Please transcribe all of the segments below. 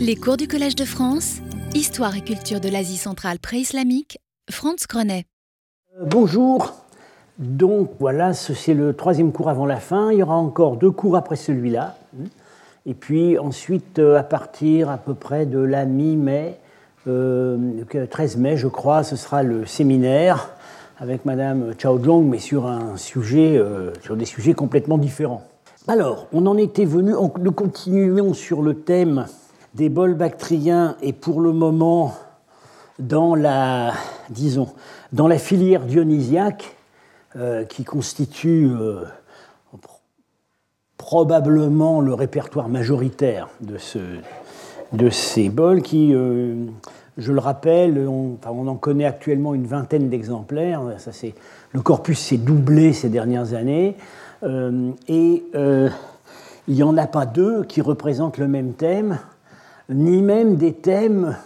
Les cours du Collège de France, Histoire et culture de l'Asie centrale pré-islamique, Franz Grenet. Euh, bonjour. Donc voilà, c'est le troisième cours avant la fin. Il y aura encore deux cours après celui-là. Et puis ensuite, euh, à partir à peu près de la mi-mai, 13 euh, mai, je crois, ce sera le séminaire avec Madame Chao Zhong, mais sur un sujet, sur des sujets complètement différents. Alors, on en était venu, nous continuons sur le thème des bols bactriens et pour le moment dans la, filière dionysiaque euh, qui constitue euh, probablement le répertoire majoritaire de, ce, de ces bols qui, euh, je le rappelle, on, en connaît actuellement une vingtaine d'exemplaires. Le corpus s'est doublé ces dernières années. et il n'y en a pas deux qui représentent le même thème ni même des thèmes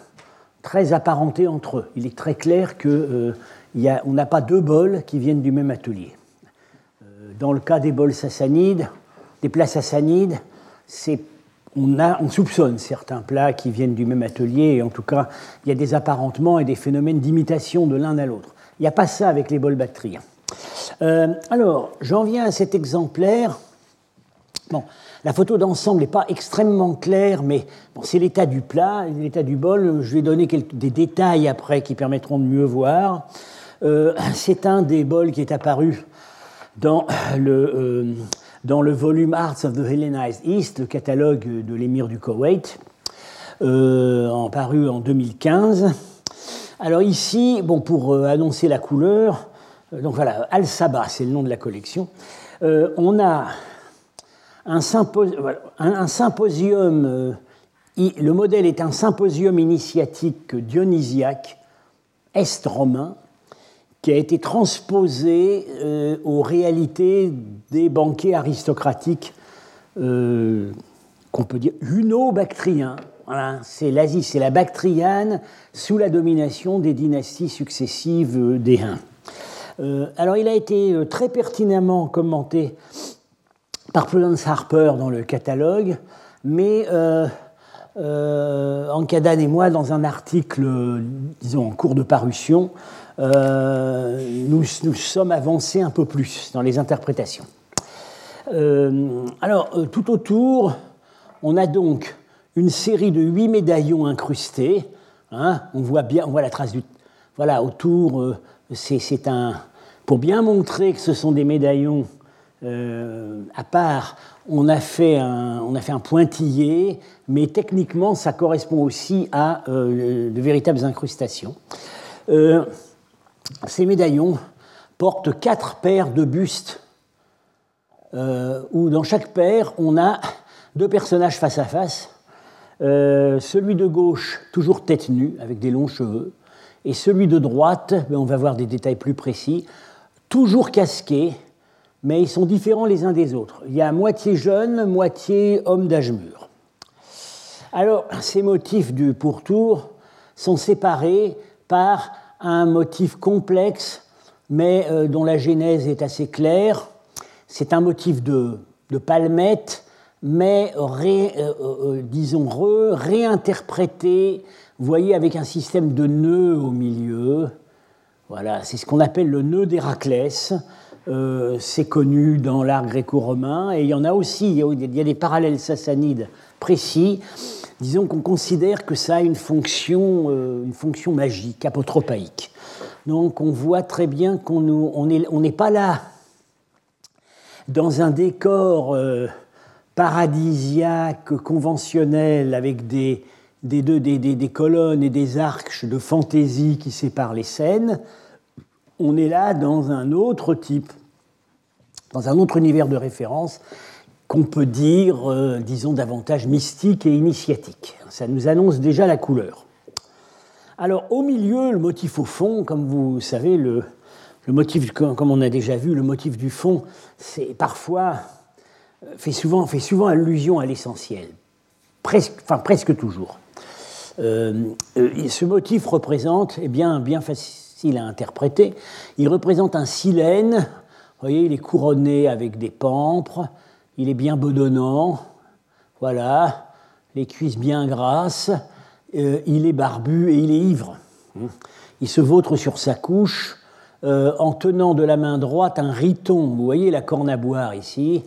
très apparentés entre eux. Il est très clair qu'on euh, n'a pas deux bols qui viennent du même atelier. Euh, dans le cas des bols sassanides, des plats sassanides, on, on, soupçonne certains plats qui viennent du même atelier, et en tout cas, il y a des apparentements et des phénomènes d'imitation de l'un à l'autre. Il n'y a pas ça avec les bols bactriens. Euh, alors, j'en viens à cet exemplaire. Bon, la photo d'ensemble n'est pas extrêmement claire, mais c'est l'état du plat, l'état du bol. Je vais donner des détails après qui permettront de mieux voir. Euh, c'est un des bols qui est apparu dans le, euh, dans le volume Arts of the Hellenized East, le catalogue de l'émir du Koweït, euh, paru en 2015. Alors ici, bon, pour annoncer la couleur, donc voilà, Al-Saba, c'est le nom de la collection. on a un, symposium, euh, le modèle est un symposium initiatique dionysiaque est-romain qui a été transposé euh, aux réalités des banquets aristocratiques euh, qu'on peut dire huno-bactriens. c'est l'Asie, c'est la Bactriane sous la domination des dynasties successives des Huns. alors il a été très pertinemment commenté par Prudence Harper dans le catalogue, mais euh, euh, et moi, dans un article, disons, en cours de parution, euh, nous, nous sommes avancés un peu plus dans les interprétations. Euh, alors, tout autour, on a donc une série de huit médaillons incrustés. Hein, on voit bien, on voit la trace du. Voilà, autour, c'est un. Pour bien montrer que ce sont des médaillons euh, à part, on a, fait un, on a fait un pointillé, mais techniquement, ça correspond aussi à euh, de véritables incrustations. Euh, ces médaillons portent quatre paires de bustes, où dans chaque paire, on a deux personnages face à face. celui de gauche, toujours tête nue, avec des longs cheveux, et celui de droite, ben, on va voir des détails plus précis, toujours casqué, mais ils sont différents les uns des autres. Il y a moitié jeune, moitié homme d'âge mûr. Alors, ces motifs du pourtour sont séparés par un motif complexe, mais euh, dont la genèse est assez claire. C'est un motif de, palmette, mais euh, euh, disons réinterprété, vous voyez, avec un système de nœuds au milieu. Voilà, c'est ce qu'on appelle le nœud d'Héraclès. Euh, c'est connu dans l'art gréco-romain, et il y en a aussi, il y a des parallèles sassanides précis. Disons qu'on considère que ça a une fonction, euh, une fonction magique, apotropaïque. Donc on voit très bien qu'on n'est pas là dans un décor euh, paradisiaque, conventionnel, avec des, des, des, colonnes et des arches de fantaisie qui séparent les scènes on est là dans un autre type, dans un autre univers de référence qu'on peut dire, euh, disons, davantage mystique et initiatique. Ça nous annonce déjà la couleur. Alors, au milieu, le motif au fond, comme vous savez, le, motif, comme on a déjà vu, le motif du fond, c'est parfois euh, fait souvent, fait souvent allusion à l'essentiel, presque, enfin presque toujours. Euh, ce motif représente, eh bien, bien facile il a interprété. Il représente un silène, vous voyez, il est couronné avec des pampres, il est bien bedonnant, voilà. les cuisses bien grasses, il est barbu et il est ivre. Il se vautre sur sa couche en tenant de la main droite un riton, vous voyez la corne à boire ici,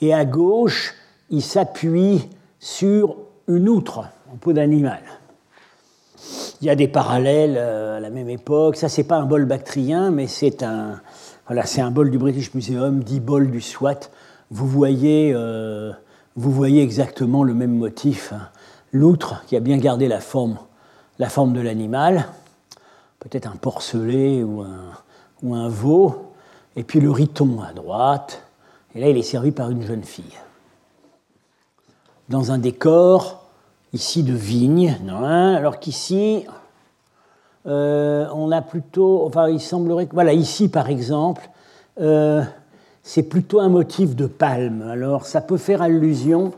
et à gauche, il s'appuie sur une outre en peau d'animal. Il y a des parallèles euh, à la même époque. Ça, c'est pas un bol bactrien, mais c'est un, voilà, c'est un bol du British Museum, dit bol du SWAT. Vous voyez, euh, vous voyez exactement le même motif. Hein. L'outre qui a bien gardé la forme, la forme de l'animal, peut-être un porcelet ou un veau, et puis le riton à droite. Et là, il est servi par une jeune fille. Dans un décor ici de vigne, hein, alors qu'ici, euh, on a plutôt, enfin il semblerait que, voilà, ici par exemple, euh, c'est plutôt un motif de palme. Alors ça peut faire allusion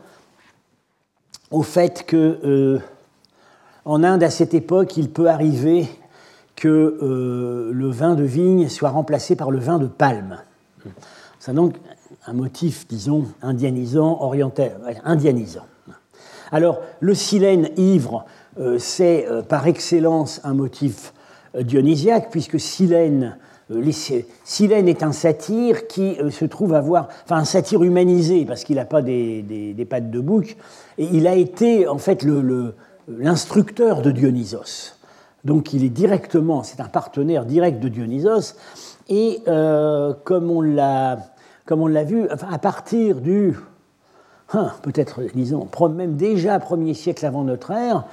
au fait que euh, en Inde à cette époque, il peut arriver que le vin de vigne soit remplacé par le vin de palme. C'est donc un motif, disons, indianisant, oriental, indianisant. Alors, le silène ivre, euh, c'est euh, par excellence un motif euh, dionysiaque, puisque Silène, Silène est un satyre qui se trouve avoir, enfin un satyre humanisé, parce qu'il n'a pas des, pattes de bouc, et il a été en fait l'instructeur de Dionysos. Donc il est directement, c'est un partenaire direct de Dionysos, et comme on l'a vu, à partir du Hein, peut-être, disons, même déjà premier siècle avant notre ère,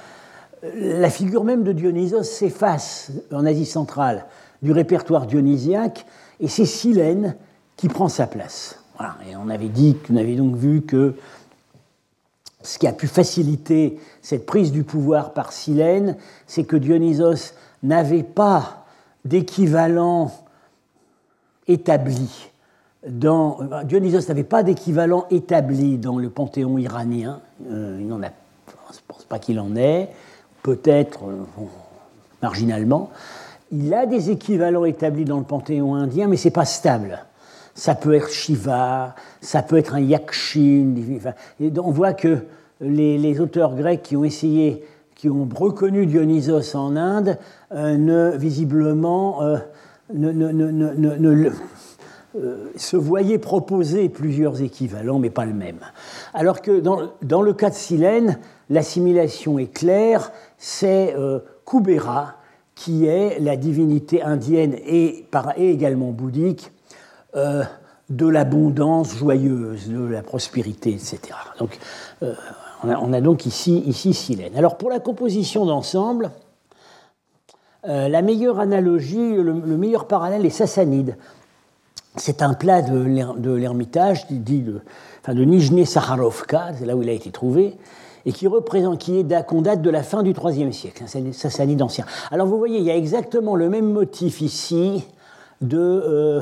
la figure même de Dionysos s'efface en Asie centrale du répertoire dionysiaque, et c'est Silène qui prend sa place. Et on avait dit, on avait donc vu que ce qui a pu faciliter cette prise du pouvoir par Silène, c'est que Dionysos n'avait pas d'équivalent établi euh, Dionysos n'avait pas d'équivalent établi dans le panthéon iranien. Euh, il n'en a, je ne pense pas qu'il en ait, peut-être euh, marginalement. Il a des équivalents établis dans le panthéon indien, mais ce n'est pas stable. Ça peut être Shiva, ça peut être un Yakshin. on voit que les, auteurs grecs qui ont essayé, qui ont reconnu Dionysos en Inde, ne, visiblement, ne, ne, ne euh, se voyait proposer plusieurs équivalents, mais pas le même. Alors que dans, le cas de Silène, l'assimilation est claire, c'est euh, Kubera, qui est la divinité indienne et, également bouddhique euh, de l'abondance joyeuse, de la prospérité, etc. Donc, on a, donc ici, Silène. Alors pour la composition d'ensemble, la meilleure analogie, le, meilleur parallèle est Sassanide. C'est un plat de l'Ermitage, dit de, enfin Nijne Sakharovka, c'est là où il a été trouvé, et qui représente, qui est qu'on date de la fin du IIIe siècle, Sassanide ancien. Alors vous voyez, il y a exactement le même motif ici de, euh,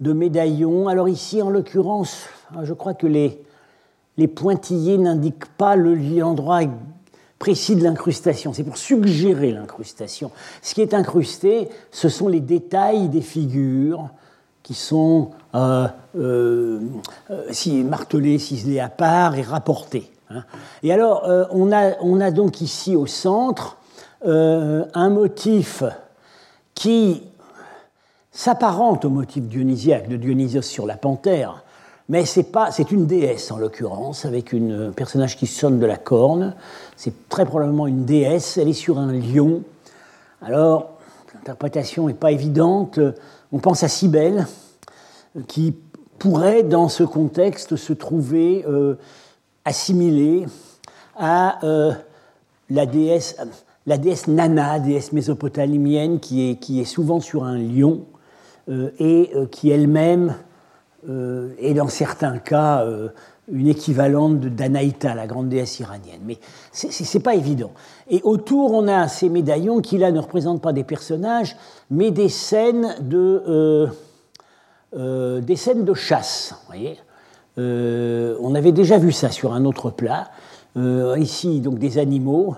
de médaillons. Alors ici, en l'occurrence, je crois que les, les pointillés n'indiquent pas l'endroit précis de l'incrustation. C'est pour suggérer l'incrustation. Ce qui est incrusté, ce sont les détails des figures, qui sont euh, euh, euh, martelés, ciselés à part et rapportés. Hein. Et alors, on, a, on, a, donc ici au centre un motif qui s'apparente au motif dionysiaque de Dionysos sur la panthère, mais c'est une déesse en l'occurrence, avec un personnage qui sonne de la corne. C'est très probablement une déesse. Elle est sur un lion. Alors, l'interprétation n'est pas évidente. On pense à Cybèle, qui pourrait, dans ce contexte, se trouver euh, assimilée à euh, la, déesse, la déesse Nana, déesse mésopotamienne, qui est, souvent sur un lion euh, et qui elle-même est, dans certains cas, une équivalente Danaïta, la grande déesse iranienne. Mais ce n'est pas évident. Et autour, on a ces médaillons qui, là, ne représentent pas des personnages, mais des scènes de euh, des scènes de chasse. Voyez euh, on avait déjà vu ça sur un autre plat. Euh, ici, donc des animaux,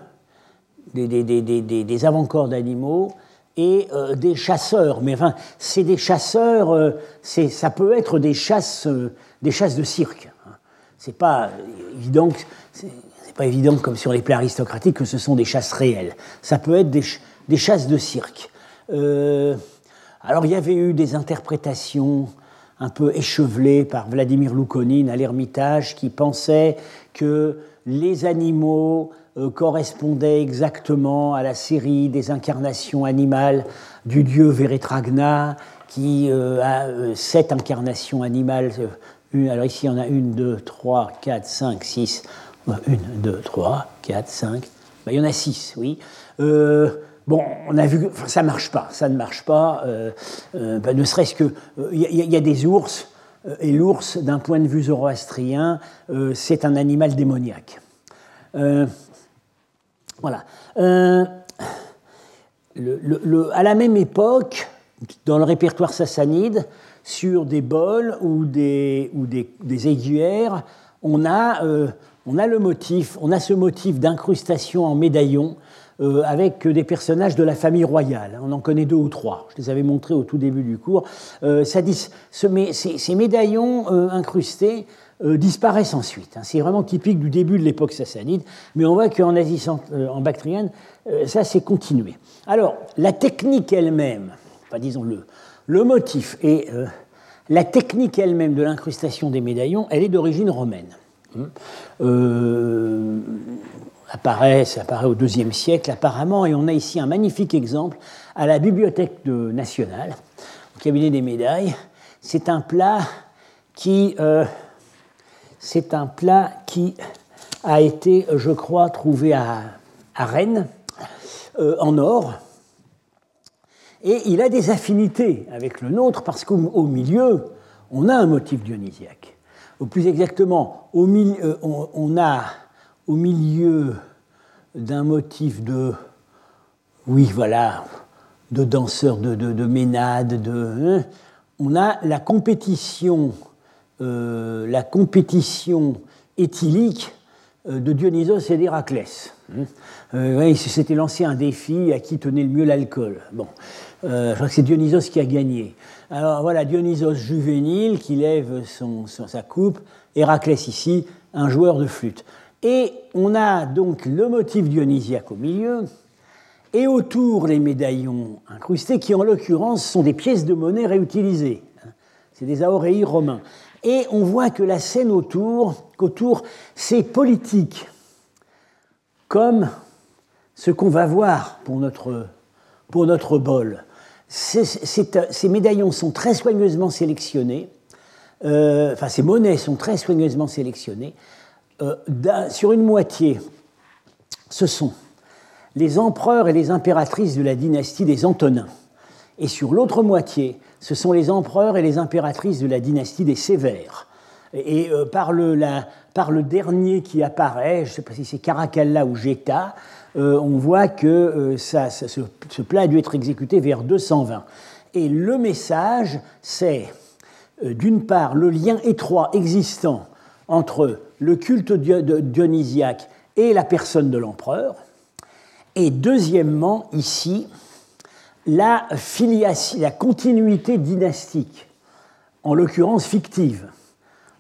des avant-corps d'animaux et des chasseurs. Mais enfin, c'est des chasseurs, ça peut être des chasses, des chasses de cirque. C'est pas évident c'est pas évident comme sur les plats aristocratiques que ce sont des chasses réelles. Ça peut être des, des chasses de cirque. Euh, alors il y avait eu des interprétations un peu échevelées par Vladimir Loukonine à l'Ermitage qui pensait que les animaux euh, correspondaient exactement à la série des incarnations animales du dieu Veretragna, qui euh, a sept incarnations animales. Alors ici, on a une, deux, trois, quatre, cinq, six. Une, deux, trois, quatre, cinq. Ben, il y en a six, oui. Bon, on a vu que ça ne marche pas, ça ne marche pas, euh, euh, ben, ne serait-ce que. Il euh, y, a des ours, et l'ours, d'un point de vue zoroastrien, c'est un animal démoniaque. voilà. À la même époque, dans le répertoire sassanide, sur des bols ou des, ou aiguières, on a, le motif, on a ce motif d'incrustation en médaillon euh, avec des personnages de la famille royale. On en connaît deux ou trois. Je les avais montrés au tout début du cours. Euh, ces, médaillons euh, incrustés disparaissent ensuite. Hein. C'est vraiment typique du début de l'époque sassanide, mais on voit qu'en Asie en bactrienne, ça s'est continué. Alors, la technique elle-même, enfin disons-le, le motif et la technique elle-même de l'incrustation des médaillons, elle est d'origine romaine. Euh, apparaît, ça apparaît au IIe siècle apparemment, et on a ici un magnifique exemple à la Bibliothèque nationale, au cabinet des médailles. C'est un plat qui, euh, c'est un plat qui a été, je crois, trouvé à, Rennes euh, en or. Et il a des affinités avec le nôtre parce qu'au milieu, on a un motif dionysiaque. Ou plus exactement, au milieu, on a au milieu d'un motif de, oui, voilà, de danseurs, de, de, de ménades, de, hein, on a la compétition, euh, la compétition éthylique euh, de Dionysos et d'Héraclès. Hein. Euh, s'était lancé un défi à qui tenait le mieux l'alcool. Bon, que c'est Dionysos qui a gagné. Alors voilà, Dionysos juvénile qui lève son, sa coupe, Héraclès ici, un joueur de flûte. Et on a donc le motif dionysiaque au milieu, et autour les médaillons incrustés, qui en l'occurrence sont des pièces de monnaie réutilisées. C'est des aoréis romains. Et on voit que la scène autour, qu'autour, c'est politique, comme ce qu'on va voir pour notre, pour notre bol. Ces médaillons sont très soigneusement sélectionnés, euh, enfin ces monnaies sont très soigneusement sélectionnées, euh, sur une moitié, ce sont les empereurs et les impératrices de la dynastie des Antonins. Et sur l'autre moitié, ce sont les empereurs et les impératrices de la dynastie des Sévères. Et euh, par, le, par, le, dernier qui apparaît, je ne sais pas si c'est Caracalla ou Geta, euh, on voit que ça, ce, ce, plat a dû être exécuté vers 220. Et le message, c'est d'une part le lien étroit existant entre le culte dionysiaque et la personne de l'empereur. Et deuxièmement, ici, la filiation, la continuité dynastique, en l'occurrence fictive,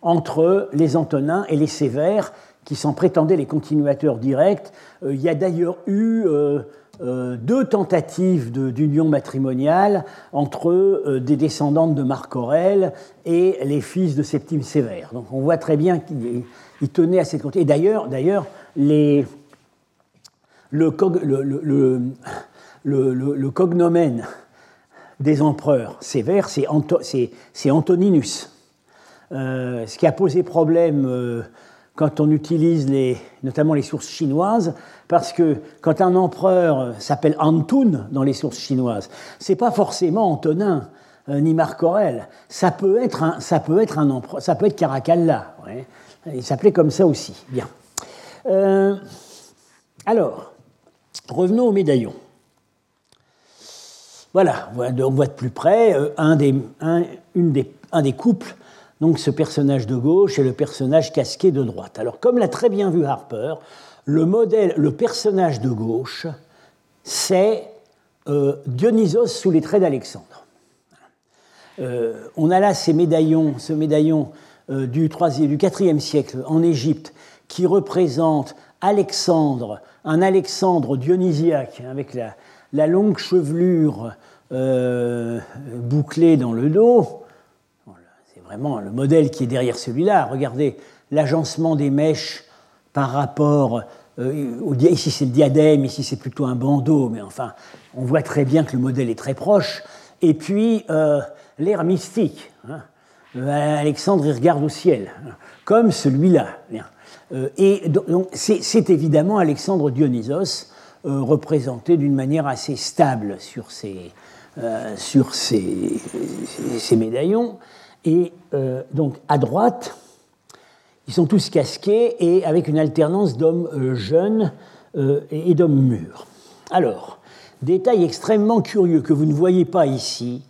entre les Antonins et les Sévères, qui s'en prétendaient les continuateurs directs. Euh, il y a d'ailleurs eu euh, euh, deux tentatives d'union matrimoniale entre des descendantes de Marc Aurèle et les fils de Septime Sévère. Donc on voit très bien qu'il il tenait à cette Et d'ailleurs, d'ailleurs le, le, cognomène des empereurs sévères, c'est Antoninus. Ce qui a posé problème quand on utilise les, notamment les sources chinoises, parce que quand un empereur s'appelle Antun dans les sources chinoises, c'est pas forcément Antonin euh, ni Marc Aurèle. Ça peut être un, ça peut être un empereur, ça peut être Caracalla. Il s'appelait comme ça aussi. Bien. Euh, alors, revenons au médaillon. Voilà, on voit de plus près euh, un, des, une des, un des couples, donc ce personnage de gauche et le personnage casqué de droite. Alors, comme l'a très bien vu Harper, le modèle, le personnage de gauche, c'est euh, Dionysos sous les traits d'Alexandre. on a là ces médaillons, ce médaillon euh, du, 3 du 4e siècle en Égypte qui représente Alexandre, un Alexandre dionysiaque avec la, longue chevelure euh, bouclée dans le dos. Vraiment le modèle qui est derrière celui-là. Regardez l'agencement des mèches par rapport euh, ici c'est le diadème, ici c'est plutôt un bandeau, mais enfin on voit très bien que le modèle est très proche. Et puis euh, l'air mystique. Hein. Alexandre il regarde au ciel, hein, comme celui-là. Euh, et donc, c'est évidemment Alexandre Dionysos, euh, représenté d'une manière assez stable sur ces, euh, sur ces, médaillons. Et donc, à droite, ils sont tous casqués et avec une alternance d'hommes jeunes et d'hommes mûrs. Alors, détail extrêmement curieux que vous ne voyez pas ici.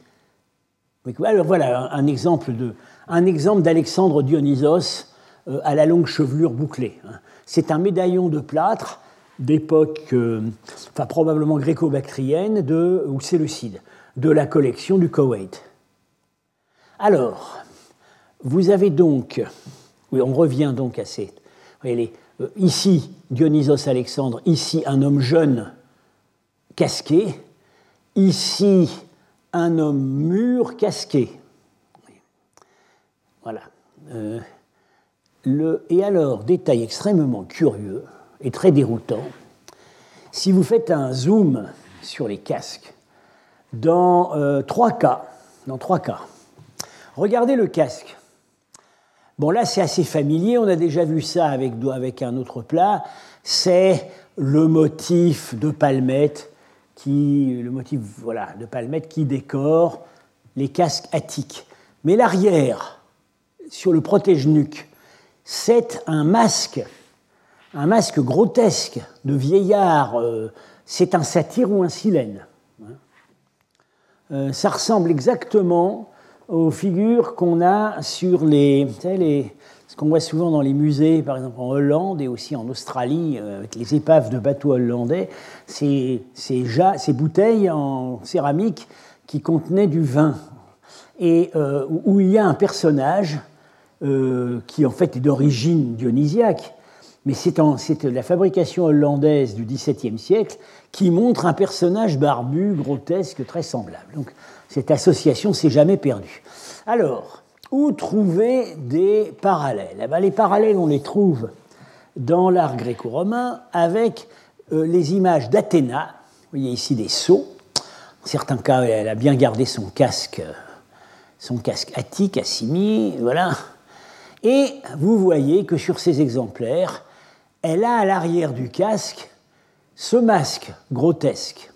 Alors voilà un exemple d'Alexandre Dionysos euh, à la longue chevelure bouclée. Hein. C'est un médaillon de plâtre d'époque, euh, probablement gréco-bactrienne, ou séleucide, de la collection du Koweït. Alors, vous avez donc, oui, on revient donc à ces, voyez, euh, ici Dionysos Alexandre, ici un homme jeune casqué, ici un homme mûr casqué. Voilà et alors, détail extrêmement curieux et très déroutant, si vous faites un zoom sur les casques, dans euh, trois cas, dans trois cas, regardez le casque. Bon, là, c'est assez familier, on a déjà vu ça avec, avec un autre plat, c'est le motif de palmette qui, le motif voilà, de palmette qui décore les casques attiques. Mais l'arrière, sur le protège-nuque, c'est un masque, un masque grotesque de vieillard. Euh, c'est un satyre ou un silène. Hein. Euh, ça ressemble exactement aux figures qu'on a sur les, ce qu'on voit souvent dans les musées, par exemple en Hollande et aussi en Australie, euh, avec les épaves de bateaux hollandais, ces, ces, bouteilles en céramique qui contenaient du vin, et où il y a un personnage euh, qui en fait est d'origine dionysiaque, mais c'est la fabrication hollandaise du XVIIe siècle qui montre un personnage barbu, grotesque, très semblable. Donc cette association s'est jamais perdue. Alors, où trouver des parallèles? Eh Les parallèles, on les trouve dans l'art gréco-romain avec euh, les images d'Athéna. Vous voyez ici des sceaux. En certains cas, elle a bien gardé son casque, son casque attique, assigné. Voilà. Et vous voyez que sur ces exemplaires, elle a à l'arrière du casque ce masque grotesque.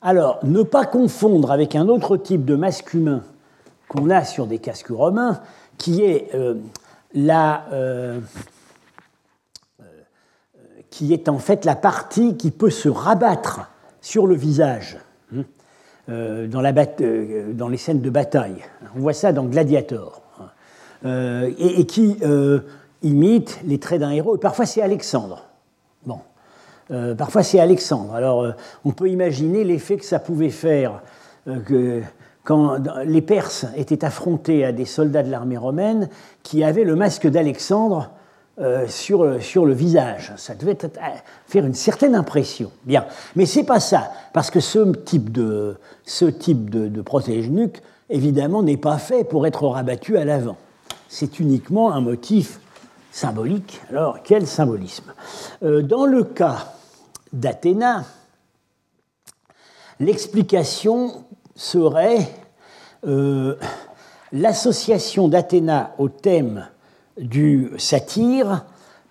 Alors, ne pas confondre avec un autre type de masque humain qu'on a sur des casques romains, qui est euh, la, euh, euh, qui est en fait la partie qui peut se rabattre sur le visage. Hein. Dans, les scènes de bataille. On voit ça dans Gladiator. Euh, et, qui imite les traits d'un héros. Et parfois c'est Alexandre. Bon. parfois c'est Alexandre. Alors on peut imaginer l'effet que ça pouvait faire que, quand les Perses étaient affrontés à des soldats de l'armée romaine qui avaient le masque d'Alexandre euh, sur, le visage. Ça devait euh, faire une certaine impression. Bien, mais c'est pas ça, parce que ce type de, ce type de, protège-nuque, évidemment, n'est pas fait pour être rabattu à l'avant. C'est uniquement un motif symbolique. Alors, quel symbolisme? Euh, Dans le cas d'Athéna, l'explication serait l'association d'Athéna au thème du satire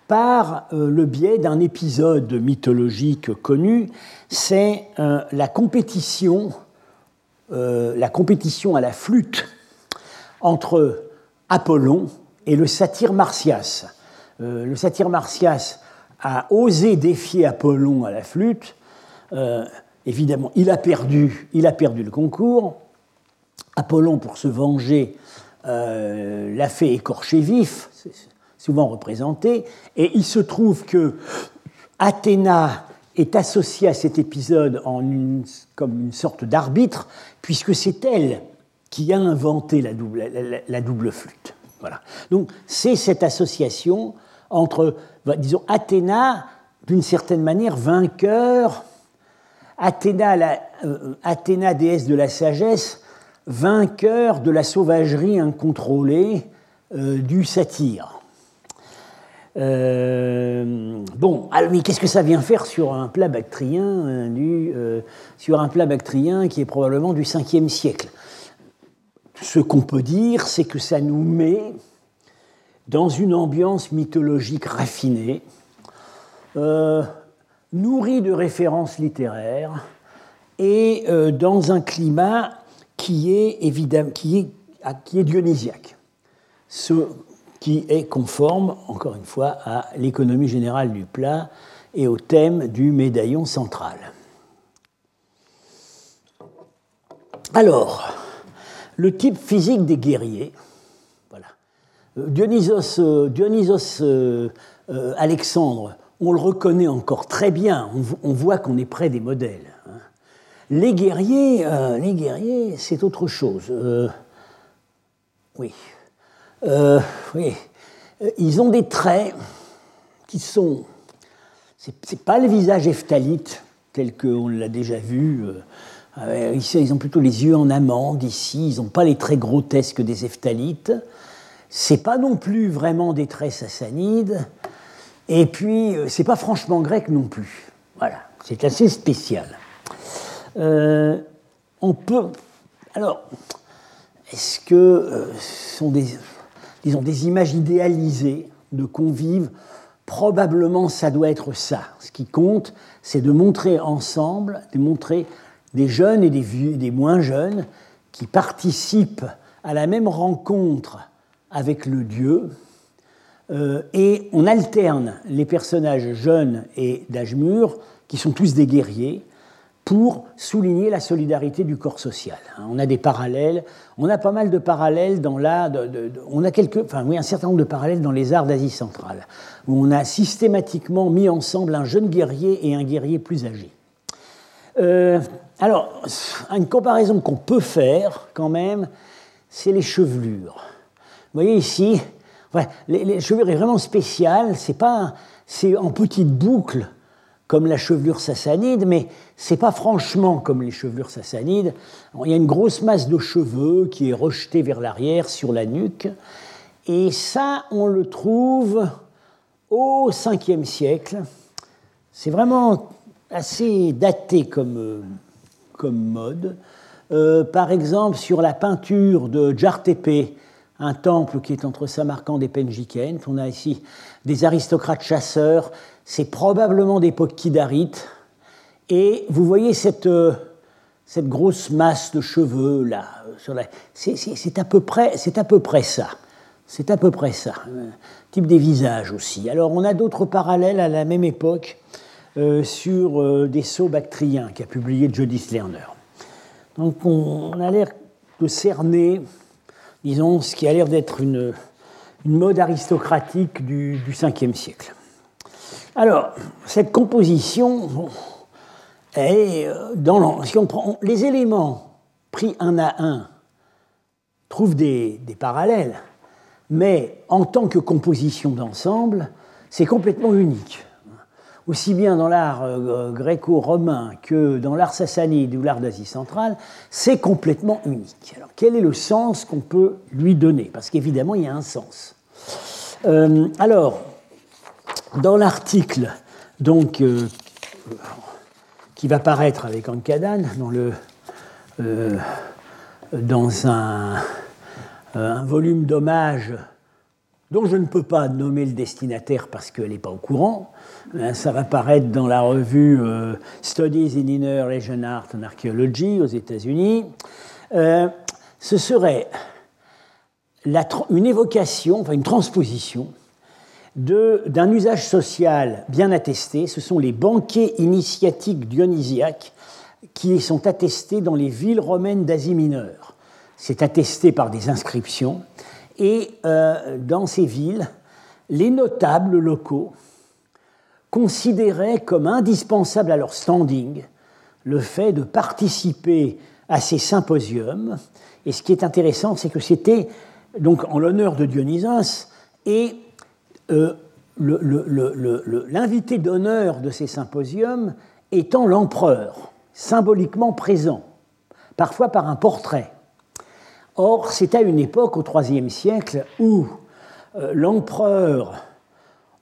par euh, le biais d'un épisode mythologique connu, c'est euh, la compétition, euh, la compétition à la flûte entre Apollon et le satyre Martias. le satyre Martias a osé défier Apollon à la flûte. évidemment, il a perdu, il a perdu le concours. Apollon, pour se venger, euh, l'a fait écorcher vif, souvent représenté, et il se trouve que Athéna est associée à cet épisode en comme une sorte d'arbitre, puisque c'est elle qui a inventé la, double flûte. Donc c'est cette association entre, bah, disons, Athéna, d'une certaine manière, vainqueur, euh, Athéna, déesse de la sagesse, vainqueur de la sauvagerie incontrôlée euh, du satyre. Euh, bon, mais qu'est-ce que ça vient faire sur un plat bactrien, du, sur un plat bactrien qui est probablement du 5e siècle? Ce qu'on peut dire, c'est que ça nous met dans une ambiance mythologique raffinée, euh, nourrie de références littéraires et euh, dans un climat qui est évidemment qui est, qui est dionysiaque, ce qui est conforme, encore une fois, à l'économie générale du plat et au thème du médaillon central. Alors, le type physique des guerriers, Dionysos, euh, Dionysos euh, euh, Alexandre, on le reconnaît encore très bien, on, voit qu'on est près des modèles. Hein. Les guerriers, guerriers, c'est autre chose. oui. oui. Ils ont des traits qui sont. C'est pas le visage ephthalite tel qu'on l'a déjà vu. Ici, ils ont plutôt les yeux en amande. Ici, ils n'ont pas les traits grotesques des ephtalites c'est pas non plus vraiment des traits sassanides, et puis euh, c'est pas franchement grec non plus. Voilà, c'est assez spécial. Euh, on peut. Alors, est-ce que euh, ce sont des, disons, des images idéalisées de convives? Probablement, ça doit être ça. Ce qui compte, c'est de montrer ensemble, de montrer des jeunes et des, moins jeunes qui participent à la même rencontre avec le Dieu, euh, et on alterne les personnages jeunes et d'âge mûr, qui sont tous des guerriers, pour souligner la solidarité du corps social. Hein, on a des parallèles, on a pas mal de parallèles dans l'art, on a un certain nombre de parallèles dans les arts d'Asie centrale, où on a systématiquement mis ensemble un jeune guerrier et un guerrier plus âgé. Euh, alors, une comparaison qu'on peut faire quand même, c'est les chevelures. Vous voyez ici, les, chevelure est vraiment spéciale, c'est pas, c'est en petite boucle comme la chevelure sassanide, mais c'est pas franchement comme les chevelures sassanides. Il y a une grosse masse de cheveux qui est rejetée vers l'arrière sur la nuque, et ça, on le trouve au 5e siècle. C'est vraiment assez daté comme, comme mode. Euh, par exemple, sur la peinture de Jartepe, un temple qui est entre Samarcande et Penjikent. On a ici des aristocrates chasseurs. C'est probablement d'époque kidarite. Et vous voyez cette, euh, cette grosse masse de cheveux là. C'est à, peu près, à peu près ça. C'est à peu près ça. type des visages aussi. Alors on a d'autres parallèles à la même époque euh, sur euh, des sceaux bactriens qu'a publié Judith Lerner. Donc on a l'air de cerner disons, ce qui a l'air d'être une, mode aristocratique du, du 5e siècle. Alors, cette composition est euh, dans si on prend les éléments pris un à un trouvent des parallèles, mais en tant que composition d'ensemble, c'est complètement unique aussi bien dans l'art euh, gréco-romain que dans l'art sassanide ou l'art d'Asie centrale, c'est complètement unique. Alors quel est le sens qu'on peut lui donner? Parce qu'évidemment, il y a un sens. Euh, alors, dans l'article donc euh, qui va paraître avec Ankadan dans, le, dans un, un volume d'hommage dont je ne peux pas nommer le destinataire parce qu'elle n'est pas au courant, Hein, ça va paraître dans la revue euh, Studies in Inner Asian Art and Archaeology aux États-Unis. Euh, ce serait une évocation, enfin une transposition d'un usage social bien attesté. Ce sont les banquets initiatiques dionysiaques qui sont attestés dans les villes romaines d'Asie mineure. C'est attesté par des inscriptions. Et euh, dans ces villes, les notables locaux considéraient comme indispensable à leur standing le fait de participer à ces symposiums. Et ce qui est intéressant, c'est que c'était donc en l'honneur de Dionysos, et l'invité d'honneur de ces symposiums étant l'empereur, symboliquement présent, parfois par un portrait. Or, c'est à une époque, au IIIe siècle, où euh, l'empereur,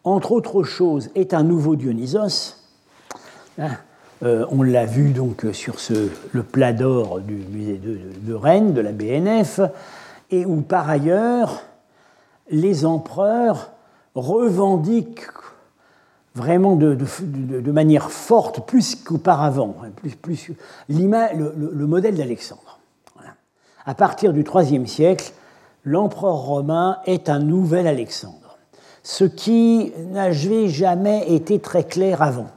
entre autres choses, est un nouveau Dionysos. Hein, euh, on l'a vu donc sur le plat d'or du musée de, Rennes, de la BNF, et où par ailleurs les empereurs revendiquent vraiment de, manière forte, plus qu'auparavant, hein, le, modèle d'Alexandre. À partir du IIIe siècle, l'empereur romain est un nouvel Alexandre, ce qui n'avait jamais été très clair avant.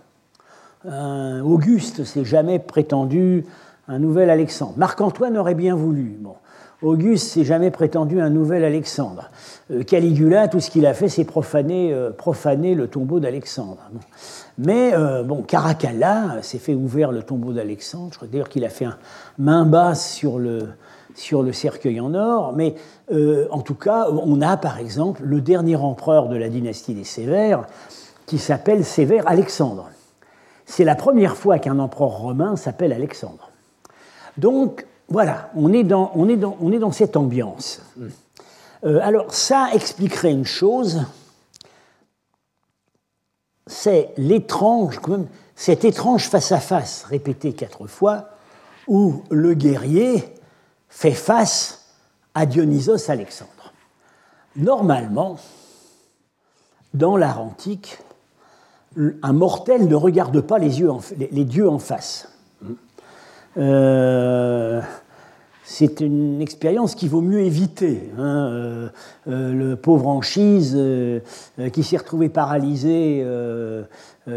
Auguste s'est jamais prétendu un nouvel Alexandre. Marc-Antoine aurait bien voulu. Bon. Auguste s'est jamais prétendu un nouvel Alexandre. Euh, Caligula, tout ce qu'il a fait, c'est profaner, euh, le tombeau d'Alexandre. Mais euh, bon, Caracalla s'est fait ouvrir le tombeau d'Alexandre. Je crois d'ailleurs qu'il a fait main basse sur le, sur le cercueil en or. Mais en tout cas, on a par exemple le dernier empereur de la dynastie des Sévères qui s'appelle Sévère Alexandre. C'est la première fois qu'un empereur romain s'appelle Alexandre. Donc, voilà, on est dans, on est dans, on est dans cette ambiance. Euh, alors, ça expliquerait une chose, c'est l'étrange, cet étrange face-à-face répété quatre fois, où le guerrier fait face à Dionysos Alexandre. Normalement, dans l'art antique, un mortel ne regarde pas les, dieux en face. Euh, c'est une expérience qu'il vaut mieux éviter. Hein. Euh, euh, le pauvre Anchise qui s'est retrouvé paralysé,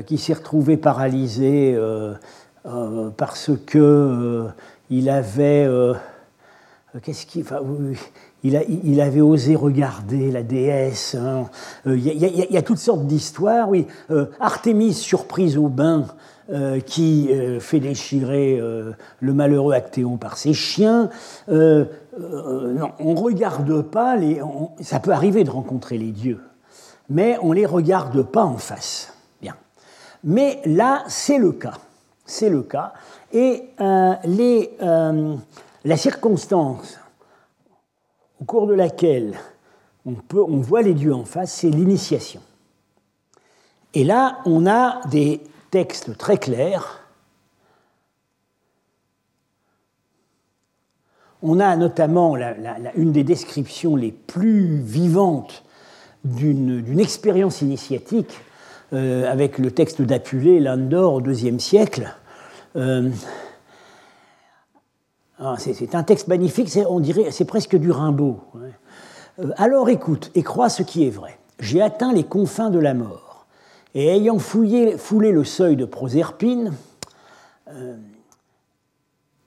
qui s'est retrouvé paralysé parce que il avait, qu'est-ce qu'il, il, avait osé regarder la déesse. Il y, a toutes sortes d'histoires. Oui, Artémis surprise au bain euh, qui euh, fait déchirer euh, le malheureux Actéon par ses chiens. non, on ne regarde pas les. ça peut arriver de rencontrer les dieux, mais on ne les regarde pas en face. Bien. Mais là, c'est le cas. C'est le cas. Et les, la circonstance au cours de laquelle on, voit les dieux en face, c'est l'initiation. Et là, on a des texte très clair. On a notamment une des descriptions les plus vivantes d'une expérience initiatique euh, avec le texte d'Apulée, Landor, au IIe siècle. Euh, ah, c'est un texte magnifique, on dirait, c'est presque du Rimbaud. Euh, alors écoute et crois ce qui est vrai. J'ai atteint les confins de la mort. Et ayant fouillé, foulé le seuil de Proserpine, euh,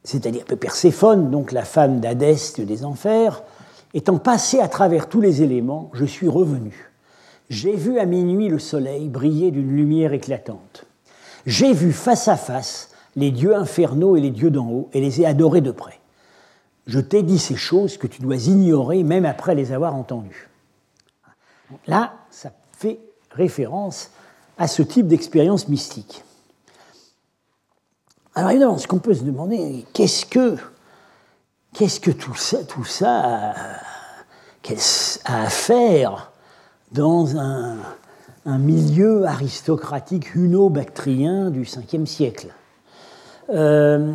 c'est-à-dire Perséphone, donc la femme d'Hadès des enfers, étant passé à travers tous les éléments, je suis revenu. J'ai vu à minuit le soleil briller d'une lumière éclatante. J'ai vu face à face les dieux infernaux et les dieux d'en haut et les ai adorés de près. Je t'ai dit ces choses que tu dois ignorer même après les avoir entendues. Là, ça fait référence à ce type d'expérience mystique. Alors évidemment, ce qu'on peut se demander, qu'est-ce que, qu'est-ce que tout ça, tout ça a, à faire dans un, milieu aristocratique huno-bactrien du 5e siècle? Euh,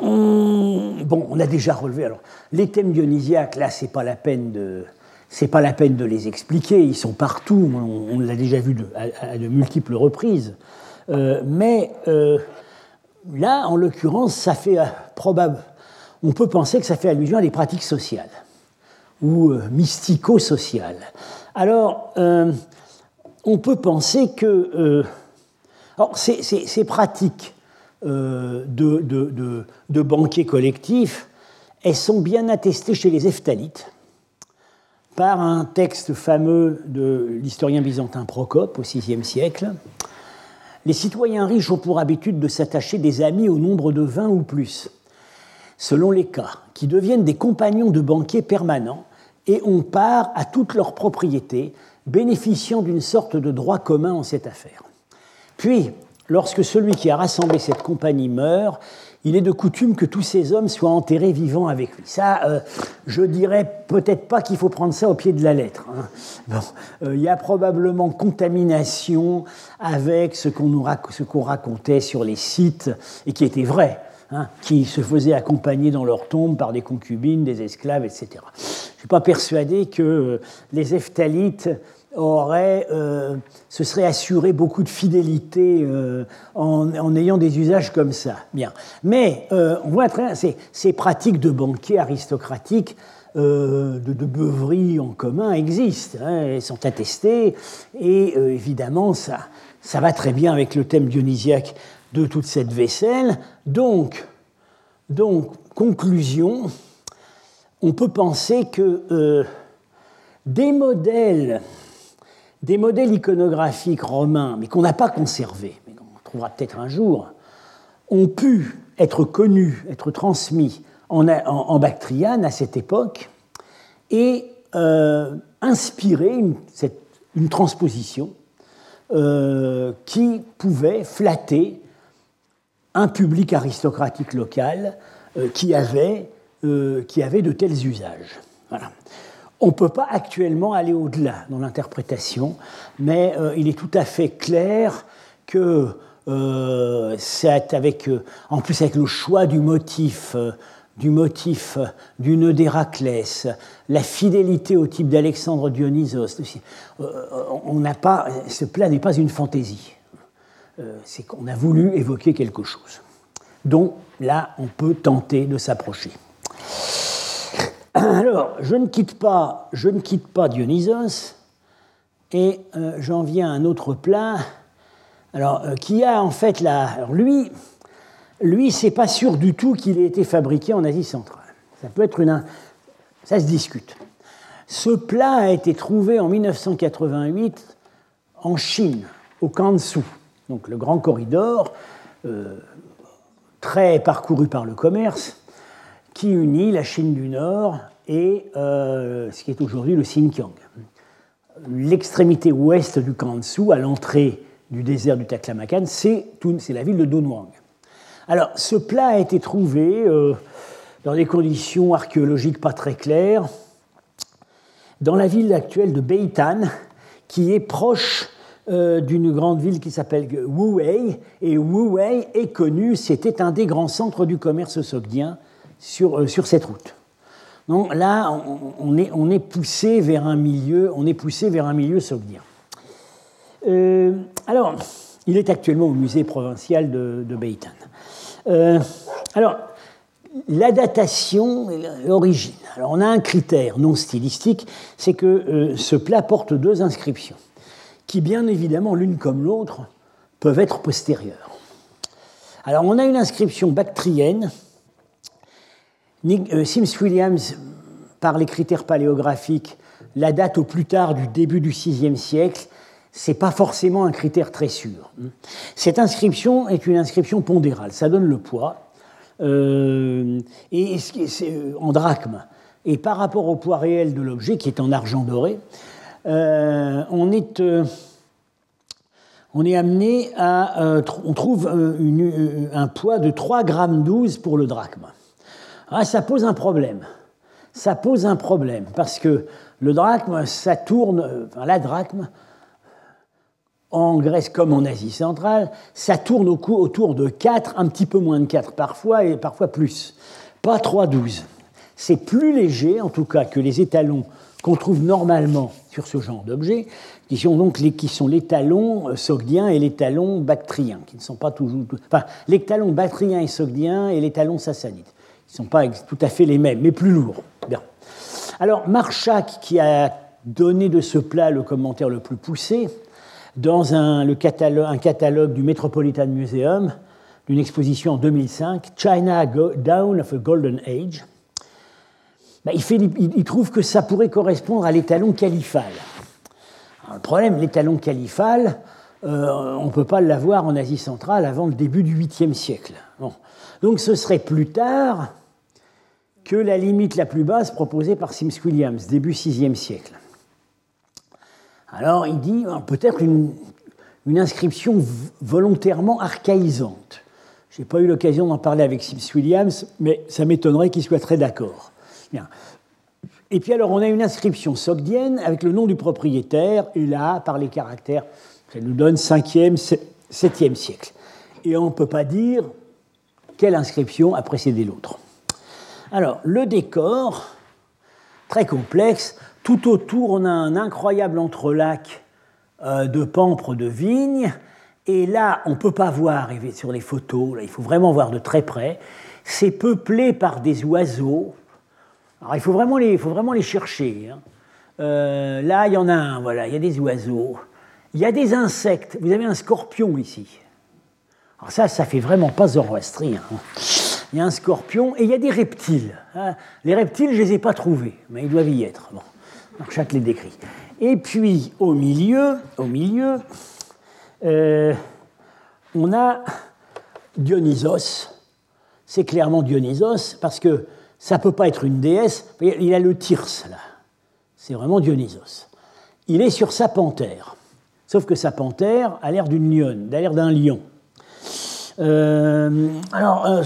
Bon, on a déjà relevé. Alors, les thèmes dionysiaques, là, c'est pas la peine de, pas la peine de les expliquer, ils sont partout, on, l'a déjà vu à, de multiples reprises. Euh, mais euh, là, en l'occurrence, ça fait probable. On peut penser que ça fait allusion à des pratiques sociales ou mystico-sociales. Alors, on peut penser que ces, pratiques de, de, banquets collectifs, elles sont bien attestées chez les Eftalites par un texte fameux de l'historien byzantin Procope au VIe siècle. Les citoyens riches ont pour habitude de s'attacher des amis au nombre de vingt ou plus. selon les cas, qui deviennent des compagnons de banquiers permanents et ont part à toutes leurs propriétés, bénéficiant d'une sorte de droit commun en cette affaire. Puis, lorsque celui qui a rassemblé cette compagnie meurt, il est de coutume que tous ces hommes soient enterrés vivants avec lui. Ça, euh, je dirais peut-être pas qu'il faut prendre ça au pied de la lettre. Hein. Euh, il y a probablement contamination avec ce qu'on racontait sur les sites et qui était vrai. Hein, qui se faisaient accompagner dans leur tombe par des concubines, des esclaves, etc. Je ne suis pas persuadé que euh, les Eftalites aurait, euh, se serait assuré beaucoup de fidélité euh, en, ayant des usages comme ça. Bien. Mais euh, on voit très ces, ces, pratiques de banquiers aristocratiques, de, de, beuverie en commun existent, hein, elles sont attestées, et évidemment, ça, ça va très bien avec le thème dionysiaque de toute cette vaisselle. Donc, donc conclusion, on peut penser que des modèles des modèles iconographiques romains, mais qu'on n'a pas conservés, mais qu'on trouvera peut-être un jour, ont pu être connus, être transmis en, Bactriane à cette époque et euh, inspirer une, transposition euh, qui pouvait flatter un public aristocratique local euh, qui, avait, qui avait de tels usages. Voilà. On ne peut pas actuellement aller au-delà dans l'interprétation, mais euh, il est tout à fait clair que euh, c'est avec, euh, en plus avec le choix du motif, du motif du nœud d'Héraclès, la fidélité au type d'Alexandre Dionysos, on n'a pas, ce plat n'est pas une fantaisie. c'est qu'on a voulu évoquer quelque chose, dont là on peut tenter de s'approcher. Alors, je ne quitte pas, Dionysos et euh, j'en viens à un autre plat. Alors, euh, qui a en fait alors lui, lui, c'est pas sûr du tout qu'il ait été fabriqué en Asie centrale. Ça peut être une, ça se discute. Ce plat a été trouvé en 1988 en Chine, au Kansu, donc le grand corridor, euh, très parcouru par le commerce qui unit la Chine du Nord et euh, ce qui est aujourd'hui le Xinjiang. L'extrémité ouest du Kansu, à l'entrée du désert du Taklamakan, c'est la ville de Dunhuang. Alors, ce plat a été trouvé euh, dans des conditions archéologiques pas très claires, dans la ville actuelle de Beitan, qui est proche euh, d'une grande ville qui s'appelle Wuwei. Et Wuwei est connu, c'était un des grands centres du commerce sogdien sur, euh, sur cette route. Donc là, on, est, poussé vers un milieu, on est poussé vers un milieu sogdien. Euh, alors, il est actuellement au musée provincial de, de. Euh, alors, la datation, l'origine. Alors, on a un critère non stylistique, c'est que ce plat porte deux inscriptions, qui, bien évidemment, l'une comme l'autre, peuvent être postérieures. Alors, on a une inscription bactrienne euh, Sims Williams, par les critères paléographiques, la date au plus tard du début du VIe siècle, c'est pas forcément un critère très sûr. Cette inscription est une inscription pondérale, ça donne le poids, euh, euh, en drachme. Et par rapport au poids réel de l'objet, qui est en argent doré, on est on est amené à. on trouve un poids de 3 grammes 12 pour le drachme. Ah, ça pose un problème. Ça pose un problème parce que le drachme, ça tourne, enfin, la drachme, en Grèce comme en Asie centrale, ça tourne au autour de 4, un petit peu moins de 4 parfois et parfois plus. Pas 3,12. C'est plus léger, en tout cas, que les étalons qu'on trouve normalement sur ce genre d'objets, qui sont donc les, qui sont les talons euh, sogdiens et les talons bactriens, qui ne sont pas toujours. Enfin, les talons bactriens et sogdiens et les talons sassanides. Ne sont pas tout à fait les mêmes, mais plus lourds. Bien. Alors, Marchak, qui a donné de ce plat le commentaire le plus poussé, dans un, catalogue, du Metropolitan Museum, d'une exposition en 2005, China Down of a Golden Age, fait, il, trouve que ça pourrait correspondre à l'étalon califal. le problème, l'étalon califal, euh, on ne peut pas l'avoir en Asie centrale avant le début du 8e siècle. Donc ce serait plus tard, que la limite la plus basse proposée par Sims Williams, début 6e siècle. Alors il dit peut-être une, inscription volontairement archaïsante. Je n'ai pas eu l'occasion d'en parler avec Sims Williams, mais ça m'étonnerait qu'il soit très d'accord. Et puis alors on a une inscription sogdienne avec le nom du propriétaire, et là, par les caractères, ça nous donne 5e, 7e siècle. Et on ne peut pas dire quelle inscription a précédé l'autre. Alors, le décor, très complexe, tout autour, on a un incroyable entrelac euh, de pampres de vignes, et là, on ne peut pas voir sur les photos, il faut vraiment voir de très près. C'est peuplé par des oiseaux. Alors, il faut vraiment les, faut vraiment les chercher. Hein. Euh, là, il y en a un, voilà, il y a des oiseaux. Il y a des insectes. Vous avez un scorpion ici. Alors ça, ça fait vraiment pas zoroastrien. Hein il y a un scorpion et il y a des reptiles. Hein. Les reptiles, je ne les ai pas trouvés, mais ils doivent y être. Bon. Donc chaque les décrit. Et puis au milieu, au milieu, euh, on a Dionysos. C'est clairement Dionysos parce que ça peut pas être une déesse. Il a le Tirse là. C'est vraiment Dionysos. Il est sur sa panthère. Sauf que sa panthère a l'air d'une lionne, a d'un lion. Euh, alors, euh,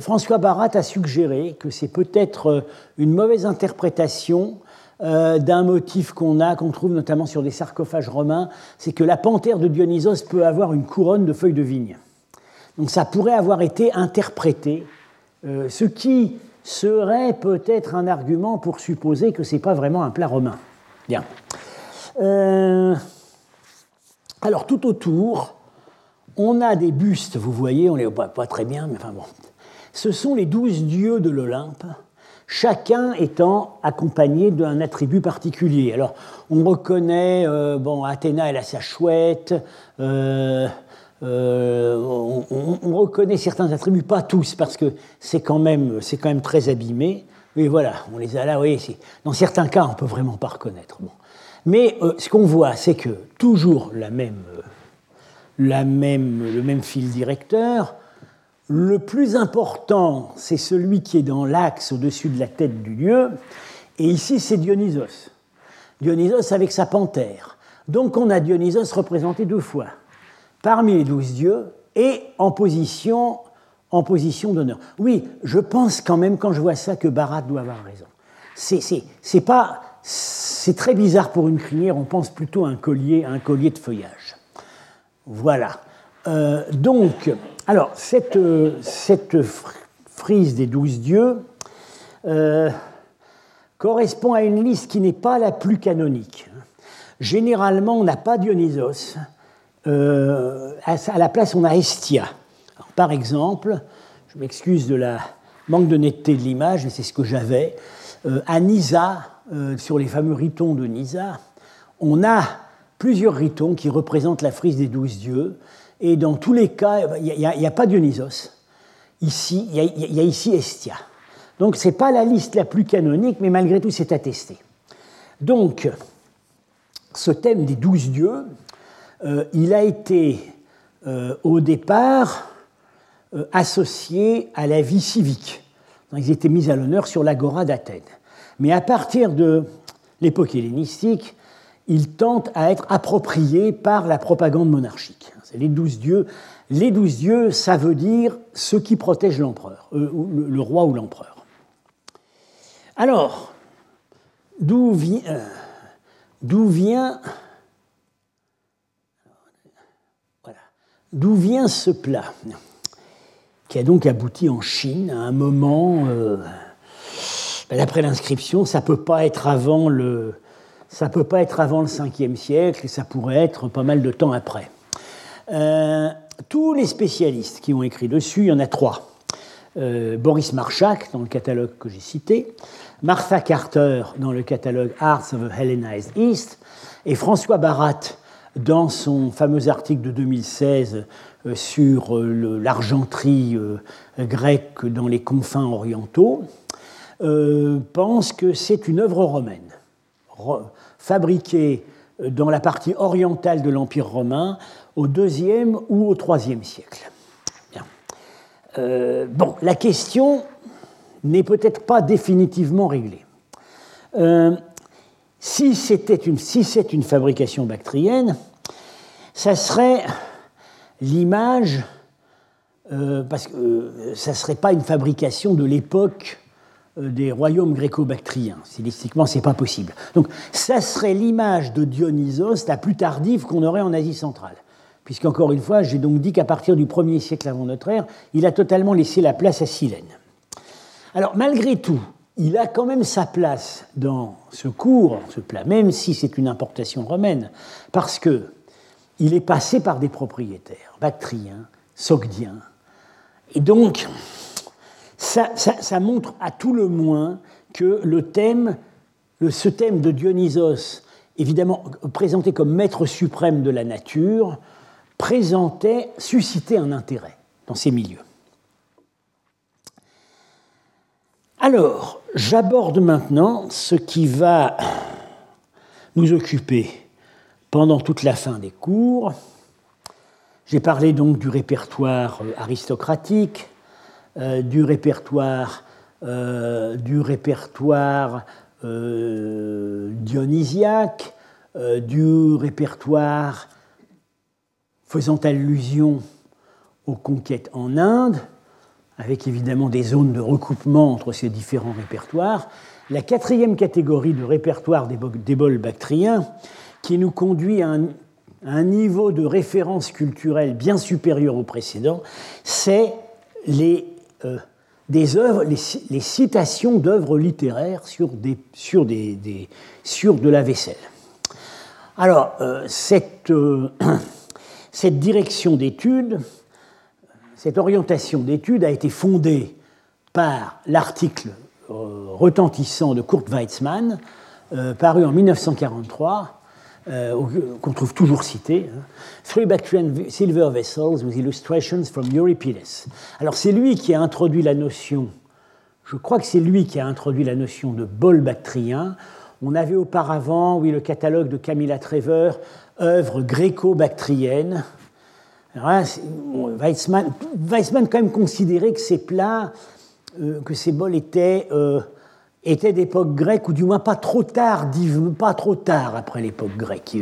François Barat a suggéré que c'est peut-être euh, une mauvaise interprétation d'un motif qu'on a, qu'on trouve notamment sur des sarcophages romains, c'est que la panthère de Dionysos peut avoir une couronne de feuilles de vigne. Donc ça pourrait avoir été interprété, ce qui serait peut-être un argument pour supposer que ce n'est pas vraiment un plat romain. Bien. Alors tout autour, on a des bustes, vous voyez, on les voit pas très bien, mais enfin bon. Ce sont les douze dieux de l'Olympe, chacun étant accompagné d'un attribut particulier. Alors, on reconnaît, euh, bon, Athéna, elle a sa chouette, euh, euh, on, reconnaît certains attributs, pas tous, parce que c'est quand, même, quand même très abîmé. Mais voilà, on les a là, oui, dans certains cas, on ne peut vraiment pas reconnaître. Bon. Mais ce qu'on voit, c'est que toujours la même la même, le même fil directeur. Le plus important, c'est celui qui est dans l'axe au-dessus de la tête du dieu. Et ici, c'est Dionysos. Dionysos avec sa panthère. Donc on a Dionysos représenté deux fois, parmi les douze dieux et en position, en position d'honneur. Oui, je pense quand même, quand je vois ça, que Barat doit avoir raison. C'est pas. C'est très bizarre pour une crinière, on pense plutôt à un collier, à un collier de feuillage. Voilà. Euh, donc, alors, cette, cette, frise des douze dieux euh, correspond à une liste qui n'est pas la plus canonique. Généralement, on n'a pas Dionysos. Euh, à, la place, on a Estia. par exemple, je m'excuse de la manque de netteté de l'image, mais c'est ce que j'avais. À Nisa, sur les fameux ritons de Nisa, on a plusieurs ritons qui représentent la frise des douze dieux. Et dans tous les cas, il n'y a, pas Dionysos. Ici, il y, a ici Estia. Donc ce n'est pas la liste la plus canonique, mais malgré tout, c'est attesté. Donc, ce thème des douze dieux, euh, il a été euh, au départ euh, associé à la vie civique. Ils étaient mis à l'honneur sur l'agora d'Athènes. Mais à partir de l'époque hellénistique, il tente à être approprié par la propagande monarchique. Les douze dieux. Les douze dieux, ça veut dire ceux qui protègent l'empereur, euh, le, roi ou l'empereur. Alors, d'où euh, vient, d'où vient ce plat? Qui a donc abouti en Chine à un moment, euh, ben, d'après l'inscription, ça peut pas être avant le, ça peut pas être avant le 5e siècle, et ça pourrait être pas mal de temps après. Euh, tous les spécialistes qui ont écrit dessus, il y en a trois. Euh, Boris Marchak, dans le catalogue que j'ai cité, Martha Carter, dans le catalogue Arts of a Hellenized East, et François Barat, dans son fameux article de 2016 euh, sur l'argenterie grecque dans les confins orientaux, pense que c'est une œuvre romaine fabriqués euh, dans la partie orientale de l'Empire romain au deuxième ou au troisième siècle. Euh, bon, la question, n'est peut-être pas définitivement réglé. Euh, si c'était si c'est une fabrication bactrienne, ça serait l'image, euh, parce que euh, ça ne serait pas une fabrication de l'époque des royaumes gréco-bactriens. Stylistiquement, ce n'est pas possible. Donc, ça serait l'image de Dionysos la plus tardive qu'on aurait en Asie centrale. Puisqu'encore une fois, j'ai donc dit qu'à partir du 1er siècle avant notre ère, il a totalement laissé la place à Silène. Alors, malgré tout, il a quand même sa place dans ce cours, ce plat, même si c'est une importation romaine, parce que il est passé par des propriétaires, bactriens, sogdiens. Et donc, ça, montre à tout le moins que le thème, ce thème de Dionysos, évidemment présenté comme maître suprême de la nature, présentait, suscitait un intérêt dans ces milieux. Alors, j'aborde maintenant ce qui va nous occuper pendant toute la fin des cours. J'ai parlé donc du répertoire euh, aristocratique, euh, du répertoire, euh, du répertoire dionysiaque, du répertoire faisant allusion aux conquêtes en Inde, avec évidemment des zones de recoupement entre ces différents répertoires. La quatrième catégorie de répertoire des bols bactriens, qui nous conduit à un, niveau de référence culturelle bien supérieur au précédent, c'est les, euh, des œuvres, les, citations d'œuvres littéraires sur, des, sur, des, sur, de la vaisselle. Alors, euh, cette, euh, cette direction d'études cette orientation d'études a été fondée par l'article retentissant de Kurt Weizmann, paru en 1943, euh, qu'on trouve toujours cité, hein. Three Bactrian Silver Vessels with Illustrations from Euripides. Alors c'est lui qui a introduit la notion, je crois que c'est lui qui a introduit la notion de bol bactrien. On avait auparavant, oui, le catalogue de Camilla Trevor, œuvre gréco-bactrienne, Weizmann, Weizmann, quand même considérait que ces plats, euh, que ces bols étaient, euh, étaient d'époque grecque, ou du moins pas trop tard, pas trop tard après l'époque grecque.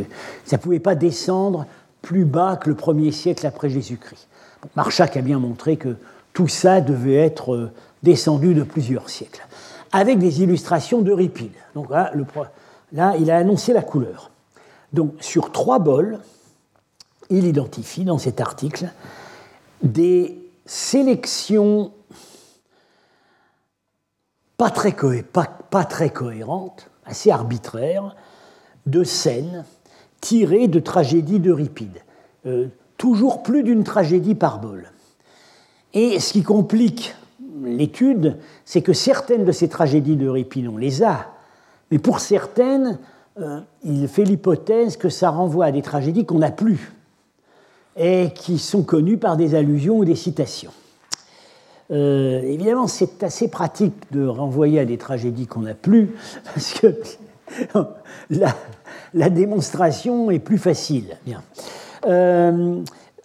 Ça ne pouvait pas descendre plus bas que le premier siècle après Jésus-Christ. Marchak a bien montré que tout ça devait être euh, descendu de plusieurs siècles, avec des illustrations d'Euripide. Donc là, là, il a annoncé la couleur. Donc sur trois bols, il identifie dans cet article des sélections pas très, cohérentes, assez arbitraires, de scènes tirées de tragédies d'Euripide. Euh, toujours plus d'une tragédie par bol. Et ce qui complique l'étude, c'est que certaines de ces tragédies d'Euripide, on les a, mais pour certaines, euh, il fait l'hypothèse que ça renvoie à des tragédies qu'on n'a plus et qui sont connus par des allusions ou des citations. Euh, évidemment, c'est assez pratique de renvoyer à des tragédies qu'on n'a plus, parce que la, démonstration est plus facile. Bien. Euh,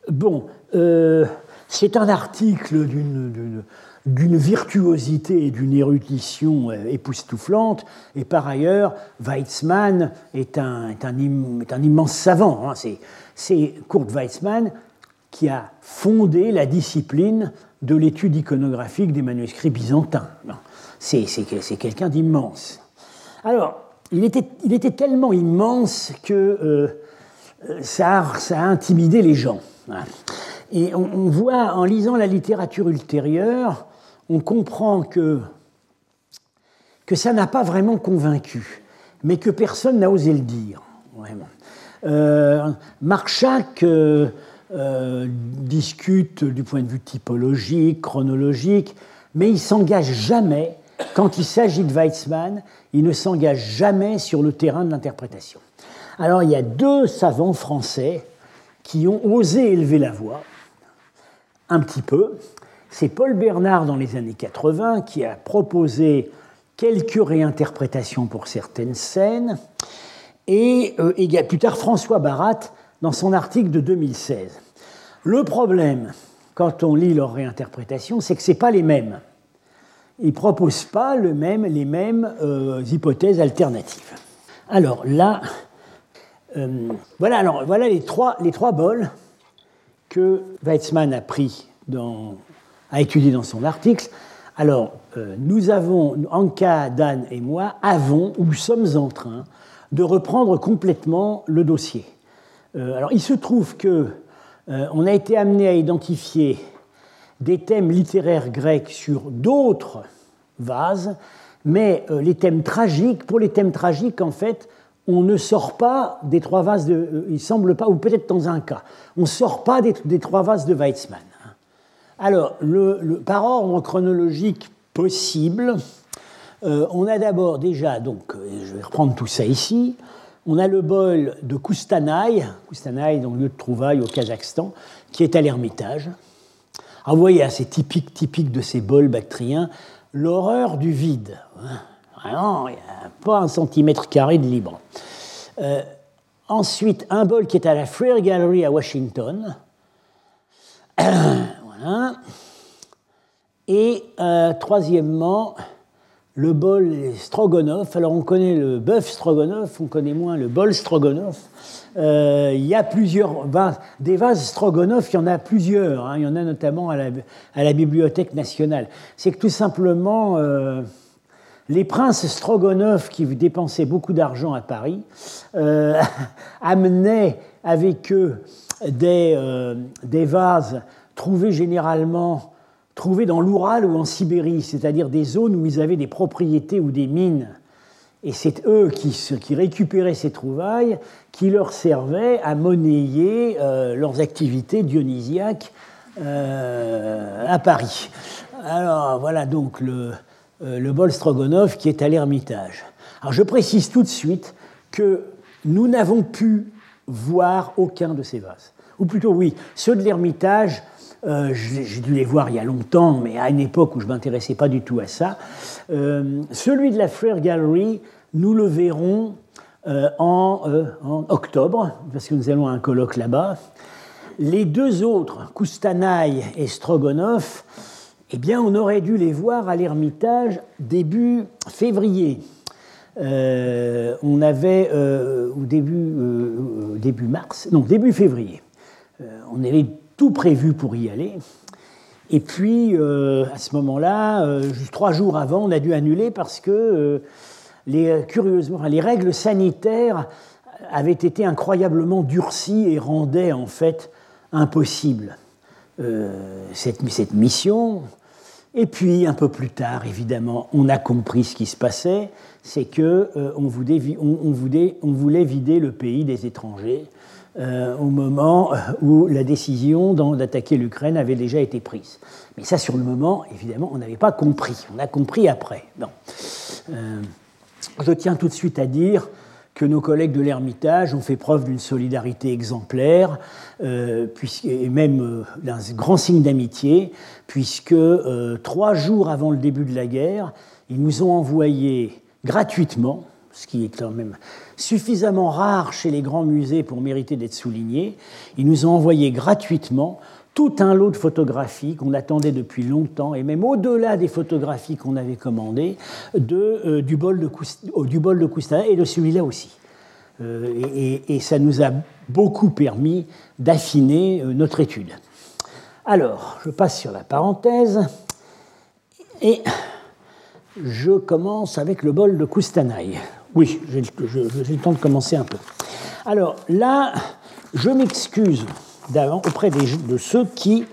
bon, euh, c'est un article d'une virtuosité et d'une érudition époustouflante, et par ailleurs, Weizmann est un, immense savant. Hein, c'est Kurt Weizmann qui a fondé la discipline de l'étude iconographique des manuscrits byzantins. C'est quelqu'un d'immense. Alors, il était, il était, tellement immense que euh, ça, ça, a, intimidé les gens. Et on, voit, en lisant la littérature ultérieure, on comprend que, que ça n'a pas vraiment convaincu, mais que personne n'a osé le dire. Vraiment. Euh, euh, discute du point de vue typologique, chronologique, mais il s'engage jamais, quand il s'agit de Weizmann, il ne s'engage jamais sur le terrain de l'interprétation. Alors il y a deux savants français qui ont osé élever la voix, un petit peu. C'est Paul Bernard dans les années 80 qui a proposé quelques réinterprétations pour certaines scènes et, euh, plus tard François Barat dans son article de 2016. Le problème, quand on lit leur réinterprétation, c'est que ce pas les mêmes. il ne propose pas les mêmes hypothèses alternatives. Alors là, voilà, alors, voilà les, trois, bols que Weizmann a pris dans, étudié dans son article. Alors, nous avons, Anka, Dan et moi, avons ou sommes en train de reprendre complètement le dossier. Euh, alors, il se trouve que euh, on a été amené à identifier des thèmes littéraires grecs sur d'autres vases, mais euh, les thèmes tragiques, pour les thèmes tragiques, en fait, on ne sort pas des trois vases de. il semble pas, ou peut-être dans un cas, on ne sort pas des, trois vases de Weizmann. Alors, par ordre chronologique possible, on a d'abord déjà, donc je vais reprendre tout ça ici, on a le bol de Koustanay, Koustanay, donc lieu de trouvaille au Kazakhstan, qui est à l'Ermitage. Alors vous voyez, c'est typique, typique de ces bols bactriens, l'horreur du vide. Vraiment, il n'y a pas un centimètre carré de libre. Euh, ensuite, un bol qui est à la Freer Gallery à Washington. voilà. Et euh, troisièmement, le bol stroganoff. Alors on connaît le bœuf stroganoff, on connaît moins le bol stroganoff. Euh, il y a plusieurs des vases stroganoff, il y en a plusieurs. Hein. il y en a notamment à la, Bibliothèque nationale. C'est que tout simplement, euh, les princes stroganoff qui dépensaient beaucoup d'argent à Paris euh, amenaient avec eux des, des vases trouvés généralement trouvés dans l'Oural ou en Sibérie, c'est-à-dire des zones où ils avaient des propriétés ou des mines. Et c'est eux qui, récupéraient ces trouvailles, qui leur servaient à monnayer euh, leurs activités dionysiaques euh, à Paris. Alors voilà donc le, euh, le bol Stroganov qui est à l'Ermitage. Alors je précise tout de suite que nous n'avons pu voir aucun de ces vases. Ou plutôt oui, ceux de l'Ermitage euh, j'ai dû les voir il y a longtemps, mais à une époque où je ne m'intéressais pas du tout à ça. Euh, celui de la Frère Gallery, nous le verrons euh, en, octobre, parce que nous allons à un colloque là-bas. Les deux autres, Koustanaï et Strogonov, eh bien, on aurait dû les voir à l'Ermitage début février. on avait au début, début mars, non début février. on avait tout prévu pour y aller. Et puis, euh, à ce moment-là, euh, juste trois jours avant, on a dû annuler parce que, euh, les, curieusement, les règles sanitaires avaient été incroyablement durcies et rendaient en fait impossible cette, mission. Et puis, un peu plus tard, évidemment, on a compris ce qui se passait, c'est qu'on on, on voulait vider le pays des étrangers euh, au moment où la décision d'attaquer l'Ukraine avait déjà été prise. Mais ça, sur le moment, évidemment, on n'avait pas compris. On a compris après. Euh, je tiens tout de suite à dire que nos collègues de l'Ermitage ont fait preuve d'une solidarité exemplaire, euh, et même d'un grand signe d'amitié, puisque trois jours avant le début de la guerre, ils nous ont envoyé gratuitement, ce qui est quand même suffisamment rare chez les grands musées pour mériter d'être souligné. Ils nous ont envoyé gratuitement tout un lot de photographies qu'on attendait depuis longtemps, et même au-delà des photographies qu'on avait commandées, de, euh, du, bol de oh, du bol de et de celui-là aussi. Euh, et, ça nous a beaucoup permis d'affiner euh, notre étude. Alors, je passe sur la parenthèse, et je commence avec le bol de Koustanaï. Oui, j'ai le temps de commencer un peu. Alors là, je m'excuse auprès de ceux qui,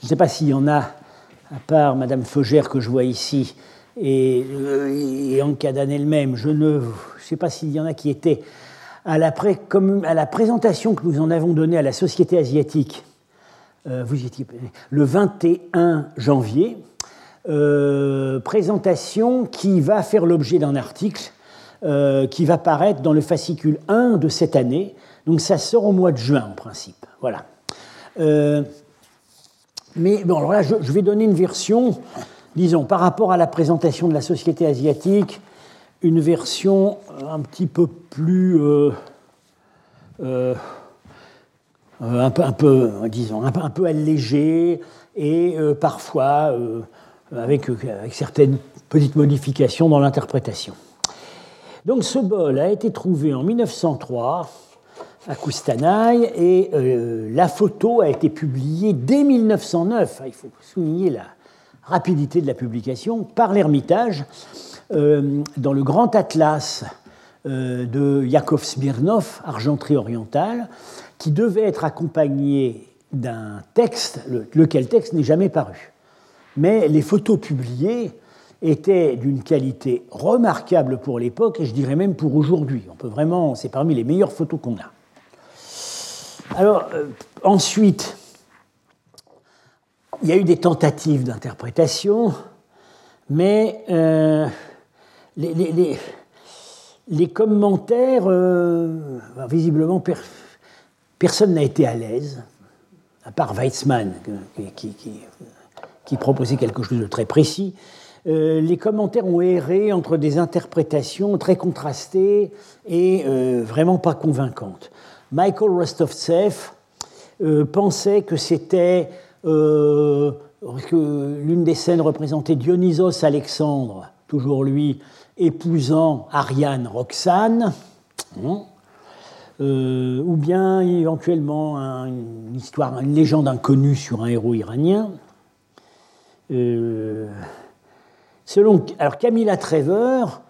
je ne sais pas s'il y en a, à part Madame Feugère que je vois ici, et, euh, et Ankadan elle-même, je ne sais pas s'il y en a qui étaient à la, à la, présentation que nous en avons donnée à la Société asiatique, euh, vous étiez, le 21 janvier, euh, présentation qui va faire l'objet d'un article euh, qui va paraître dans le fascicule 1 de cette année. Donc ça sort au mois de juin en principe. Voilà. Euh, mais bon, alors là, je, vais donner une version, disons, par rapport à la présentation de la société asiatique, une version un petit peu plus. Euh, un, peu, disons, un peu, allégée et parfois avec certaines petites modifications dans l'interprétation. Donc ce bol a été trouvé en 1903 à Koustanaï et la photo a été publiée dès 1909. Il faut souligner la rapidité de la publication par l'Ermitage dans le grand atlas de Yakov Smirnov, Argenterie orientale, qui devait être accompagné d'un texte, lequel texte n'est jamais paru. Mais les photos publiées étaient d'une qualité remarquable pour l'époque et je dirais même pour aujourd'hui. On peut vraiment, c'est parmi les meilleures photos qu'on a. Alors euh, ensuite, il y a eu des tentatives d'interprétation, mais euh, les, les, commentaires, euh, visiblement, personne n'a été à l'aise à part Weizmann, qui, proposait quelque chose de très précis, euh, les commentaires ont erré entre des interprétations très contrastées et euh, vraiment pas convaincantes. Michael Rostovtsev euh, pensait que c'était l'une des scènes représentait Dionysos Alexandre, toujours lui, épousant Ariane Roxane. Hein, ou bien éventuellement une histoire, une légende inconnue sur un héros iranien. Alors Camilla Trevor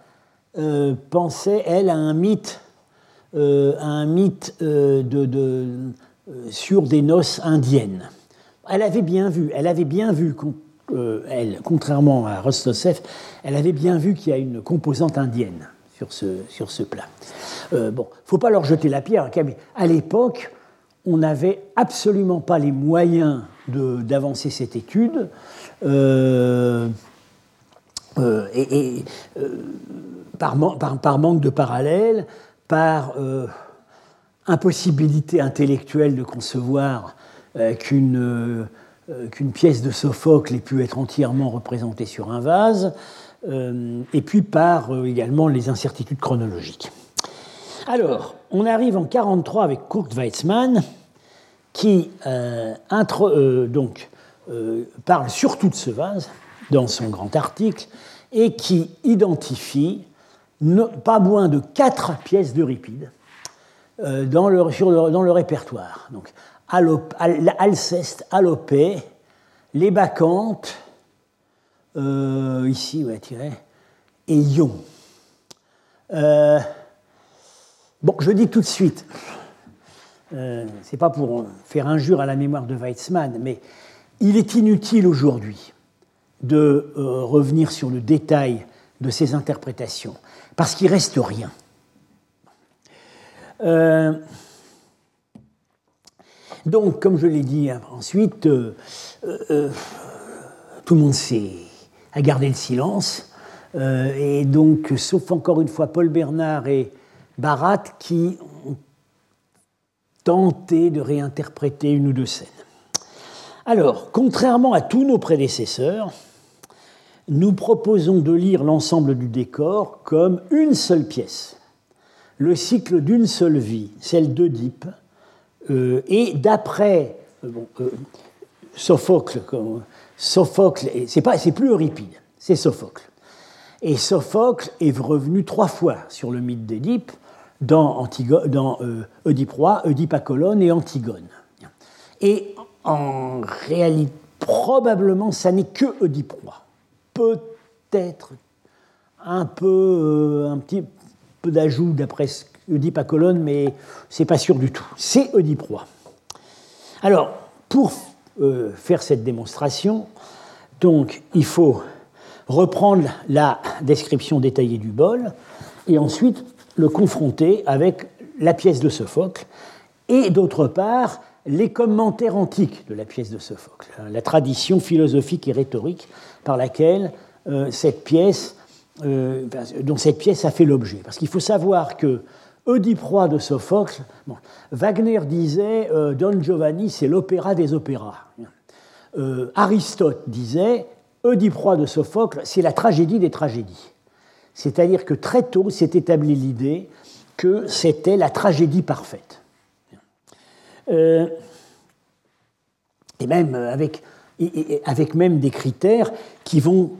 euh, pensait, elle, à un mythe, un mythe de, sur des noces indiennes. Elle avait bien vu, elle avait bien vu, elle, contrairement à Rostossev, elle avait bien vu qu'il y a une composante indienne sur ce, sur ce plat. Euh, bon, faut pas leur jeter la pierre. À l'époque, on n'avait absolument pas les moyens d'avancer cette étude. Euh, euh, et, par, par, manque de parallèle, par impossibilité intellectuelle de concevoir qu'une pièce de Sophocle ait pu être entièrement représentée sur un vase, et puis par également les incertitudes chronologiques. Alors, on arrive en 43 avec Kurt Weizmann, qui euh, euh, donc, euh, parle surtout de ce vase dans son grand article et qui identifie pas moins de quatre pièces d'Euripide dans le, dans, le, répertoire. Donc, Alceste, Alopée, les Bacchantes, ici, ouais, et Ion. Bon, je dis tout de suite, euh, ce n'est pas pour faire injure à la mémoire de Weizmann, mais il est inutile aujourd'hui de euh, revenir sur le détail de ces interprétations, parce qu'il reste rien. Euh, donc, comme je l'ai dit ensuite, tout le monde a gardé le silence, et donc, sauf encore une fois Paul Bernard et Barat qui ont tenté de réinterpréter une ou deux scènes. Alors, contrairement à tous nos prédécesseurs, nous proposons de lire l'ensemble du décor comme une seule pièce, le cycle d'une seule vie, celle d'Oedipe, euh, et d'après euh, euh, Sophocle, Sophocle, c'est pas, c'est plus Euripide, c'est Sophocle. Et Sophocle est revenu trois fois sur le mythe d'Édipe, dans, dans euh, Oedipe roi, Oedipe Acolone et Antigone. Et en réalité, probablement, ça n'est que Oedipe roi. Peut-être un peu, euh, un petit peu d'ajout d'après Oedipe Acolone, mais c'est pas sûr du tout. C'est Oedipe. Alors, pour euh, faire cette démonstration, donc, il faut reprendre la description détaillée du bol et ensuite le confronter avec la pièce de Sophocle et d'autre part les commentaires antiques de la pièce de Sophocle, hein, la tradition philosophique et rhétorique par laquelle euh, cette pièce, euh, dont cette pièce a fait l'objet. Parce qu'il faut savoir que Oedipe roi de Sophocle, Wagner disait euh, Don Giovanni, c'est l'opéra des opéras. Aristote disait Oedipe roi de Sophocle, c'est la tragédie des tragédies. C'est-à-dire que très tôt s'est établie l'idée que c'était la tragédie parfaite. Euh, et même avec. avec même des critères qui vont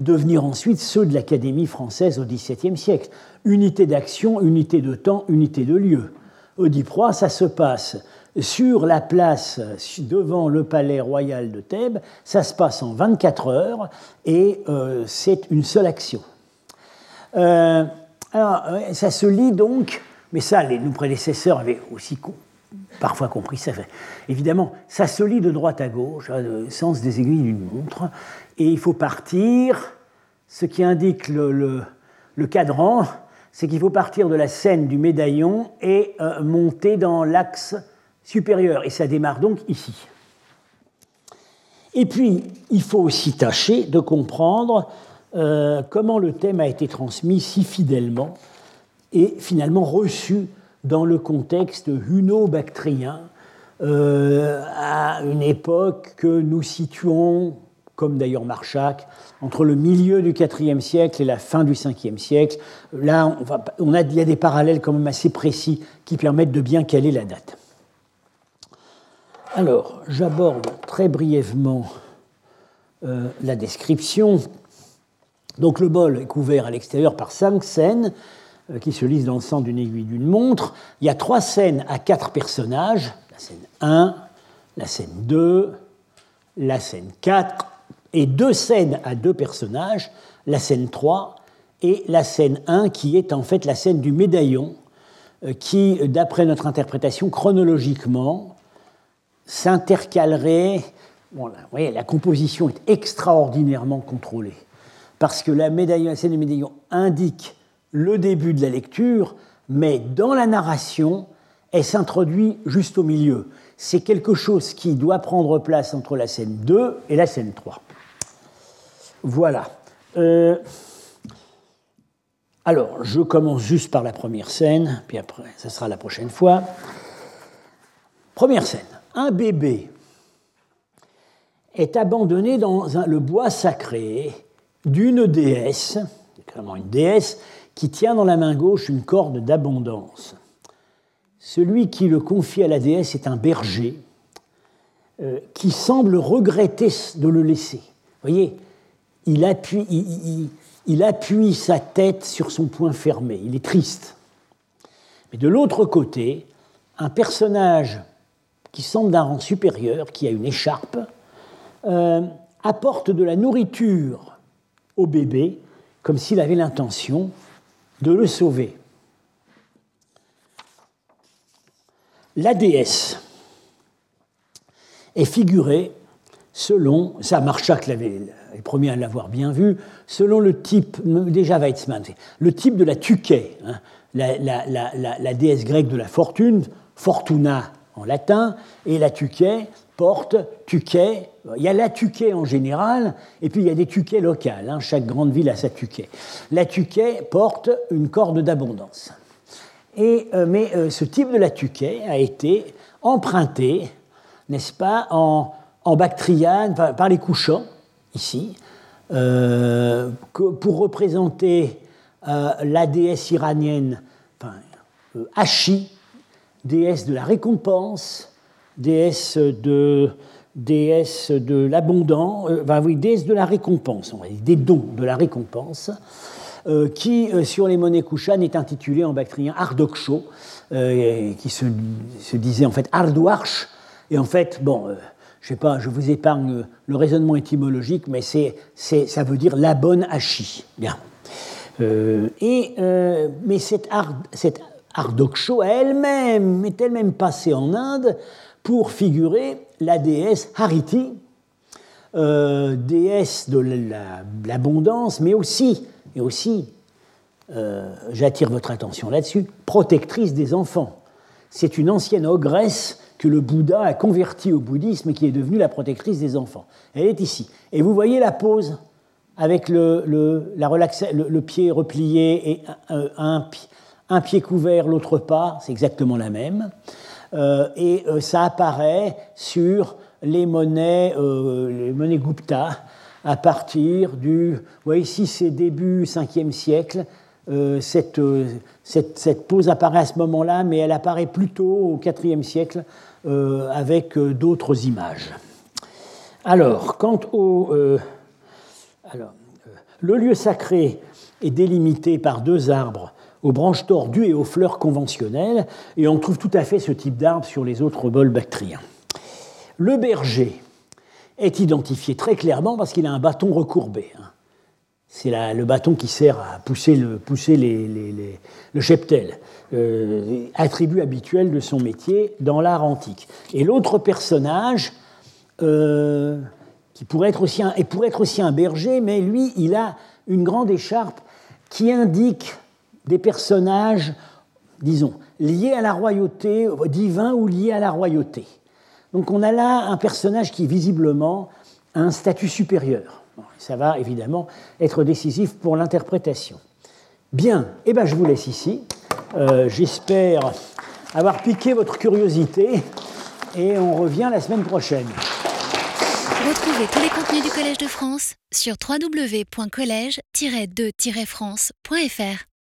devenir ensuite ceux de l'Académie française au XVIIe siècle. Unité d'action, unité de temps, unité de lieu. Oediproie, ça se passe sur la place devant le palais royal de Thèbes, ça se passe en 24 heures et euh, c'est une seule action. Euh, alors, ça se lit donc, mais ça, nos prédécesseurs avaient aussi parfois compris ça. Évidemment, ça se lit de droite à gauche, au sens des aiguilles d'une montre, et il faut partir, ce qui indique le, cadran, c'est qu'il faut partir de la scène du médaillon et euh, monter dans l'axe supérieur, et ça démarre donc ici. Et puis, il faut aussi tâcher de comprendre euh, comment le thème a été transmis si fidèlement et finalement reçu dans le contexte huno-bactrien euh, à une époque que nous situons, comme d'ailleurs Marchak, entre le milieu du IVe siècle et la fin du Ve siècle. Là, on, a, il y a des parallèles quand même assez précis qui permettent de bien caler la date. Alors, j'aborde très brièvement euh, la description donc le bol est couvert à l'extérieur par cinq scènes qui se lisent dans le sang d'une aiguille d'une montre. Il y a trois scènes à quatre personnages. La scène 1, la scène 2, la scène 4, et deux scènes à deux personnages, la scène 3 et la scène 1 qui est en fait la scène du médaillon euh, qui, d'après notre interprétation, chronologiquement, s'intercalerait. Bon, vous voyez, la composition est extraordinairement contrôlée parce que la, scène du médaillon indique le début de la lecture, mais dans la narration, elle s'introduit juste au milieu. C'est quelque chose qui doit prendre place entre la scène 2 et la scène 3. Voilà. Euh, alors, je commence juste par la première scène, puis après, ça sera la prochaine fois. Première scène. Un bébé est abandonné dans le bois sacré d'une déesse, clairement une déesse, qui tient dans la main gauche une corde d'abondance. Celui qui le confie à la déesse est un berger euh, qui semble regretter de le laisser. Vous voyez, il appuie, sa tête sur son poing fermé, il est triste. Mais de l'autre côté, un personnage qui semble d'un rang supérieur, qui a une écharpe, euh, apporte de la nourriture au bébé comme s'il avait l'intention de le sauver. La déesse est figurée selon, ça Marchak l'avait est premier à l'avoir bien vu, selon le type, déjà Weizmann, le type de la Tuquet, hein, la, déesse grecque de la fortune, Fortuna en latin, et la Tuquet porte Tuquet il y a la Tuquet en général, et puis il y a des Tuquets locales. Hein. chaque grande ville a sa Tuquet. La Tuquet porte une corde d'abondance. Et, euh, mais euh, ce type de la Tuquet a été emprunté, n'est-ce pas, en, en Bactriane, par les couchants, ici, euh, pour représenter la déesse iranienne, enfin, Hachi, déesse de la récompense, déesse de, déesse de euh, oui, déesse de la récompense, on va dire, des dons de la récompense, euh, qui, euh, sur les monnaies Kushan, est intitulée en bactrien Ardoksho, qui se, disait en fait Ardouarch, et en fait, bon, je sais pas, je vous épargne le raisonnement étymologique, mais c'est, ça veut dire la bonne Hachi. Bien. et, mais cette, cette Ardoksho elle-même est elle-même passée en Inde pour figurer la déesse Hariti, euh, déesse de l'abondance, mais aussi, et aussi euh, j'attire votre attention là-dessus, protectrice des enfants. C'est une ancienne ogresse que le Bouddha a convertie au bouddhisme et qui est devenue la protectrice des enfants. Elle est ici. Et vous voyez la pose avec le, la le, pied replié et un, un pied couvert, l'autre pas, c'est exactement la même. Euh, et euh, ça apparaît sur les monnaies, euh, les monnaies Gupta à partir du. Vous voyez, ici, c'est début 5e siècle. Cette, cette, cette, pose apparaît à ce moment-là, mais elle apparaît plutôt au 4e siècle avec d'autres images. Alors, quant au... alors, le lieu sacré est délimité par deux arbres aux branches tordues et aux fleurs conventionnelles, et on trouve tout à fait ce type d'arbre sur les autres bols bactriens. Le berger est identifié très clairement parce qu'il a un bâton recourbé. Hein. C'est le bâton qui sert à pousser le, pousser le cheptel, euh, attribut habituel de son métier dans l'art antique. Et l'autre personnage, euh, qui pourrait être, aussi un, et pourrait être aussi un berger, mais lui, il a une grande écharpe qui indique des personnages, disons, liés à la royauté, divins ou liés à la royauté. Donc on a là un personnage qui visiblement a un statut supérieur. Ça va évidemment être décisif pour l'interprétation. Bien, eh ben, je vous laisse ici. Euh, j'espère avoir piqué votre curiosité et on revient la semaine prochaine. Retrouvez tous les contenus du Collège de France sur www.colège-2-france.fr.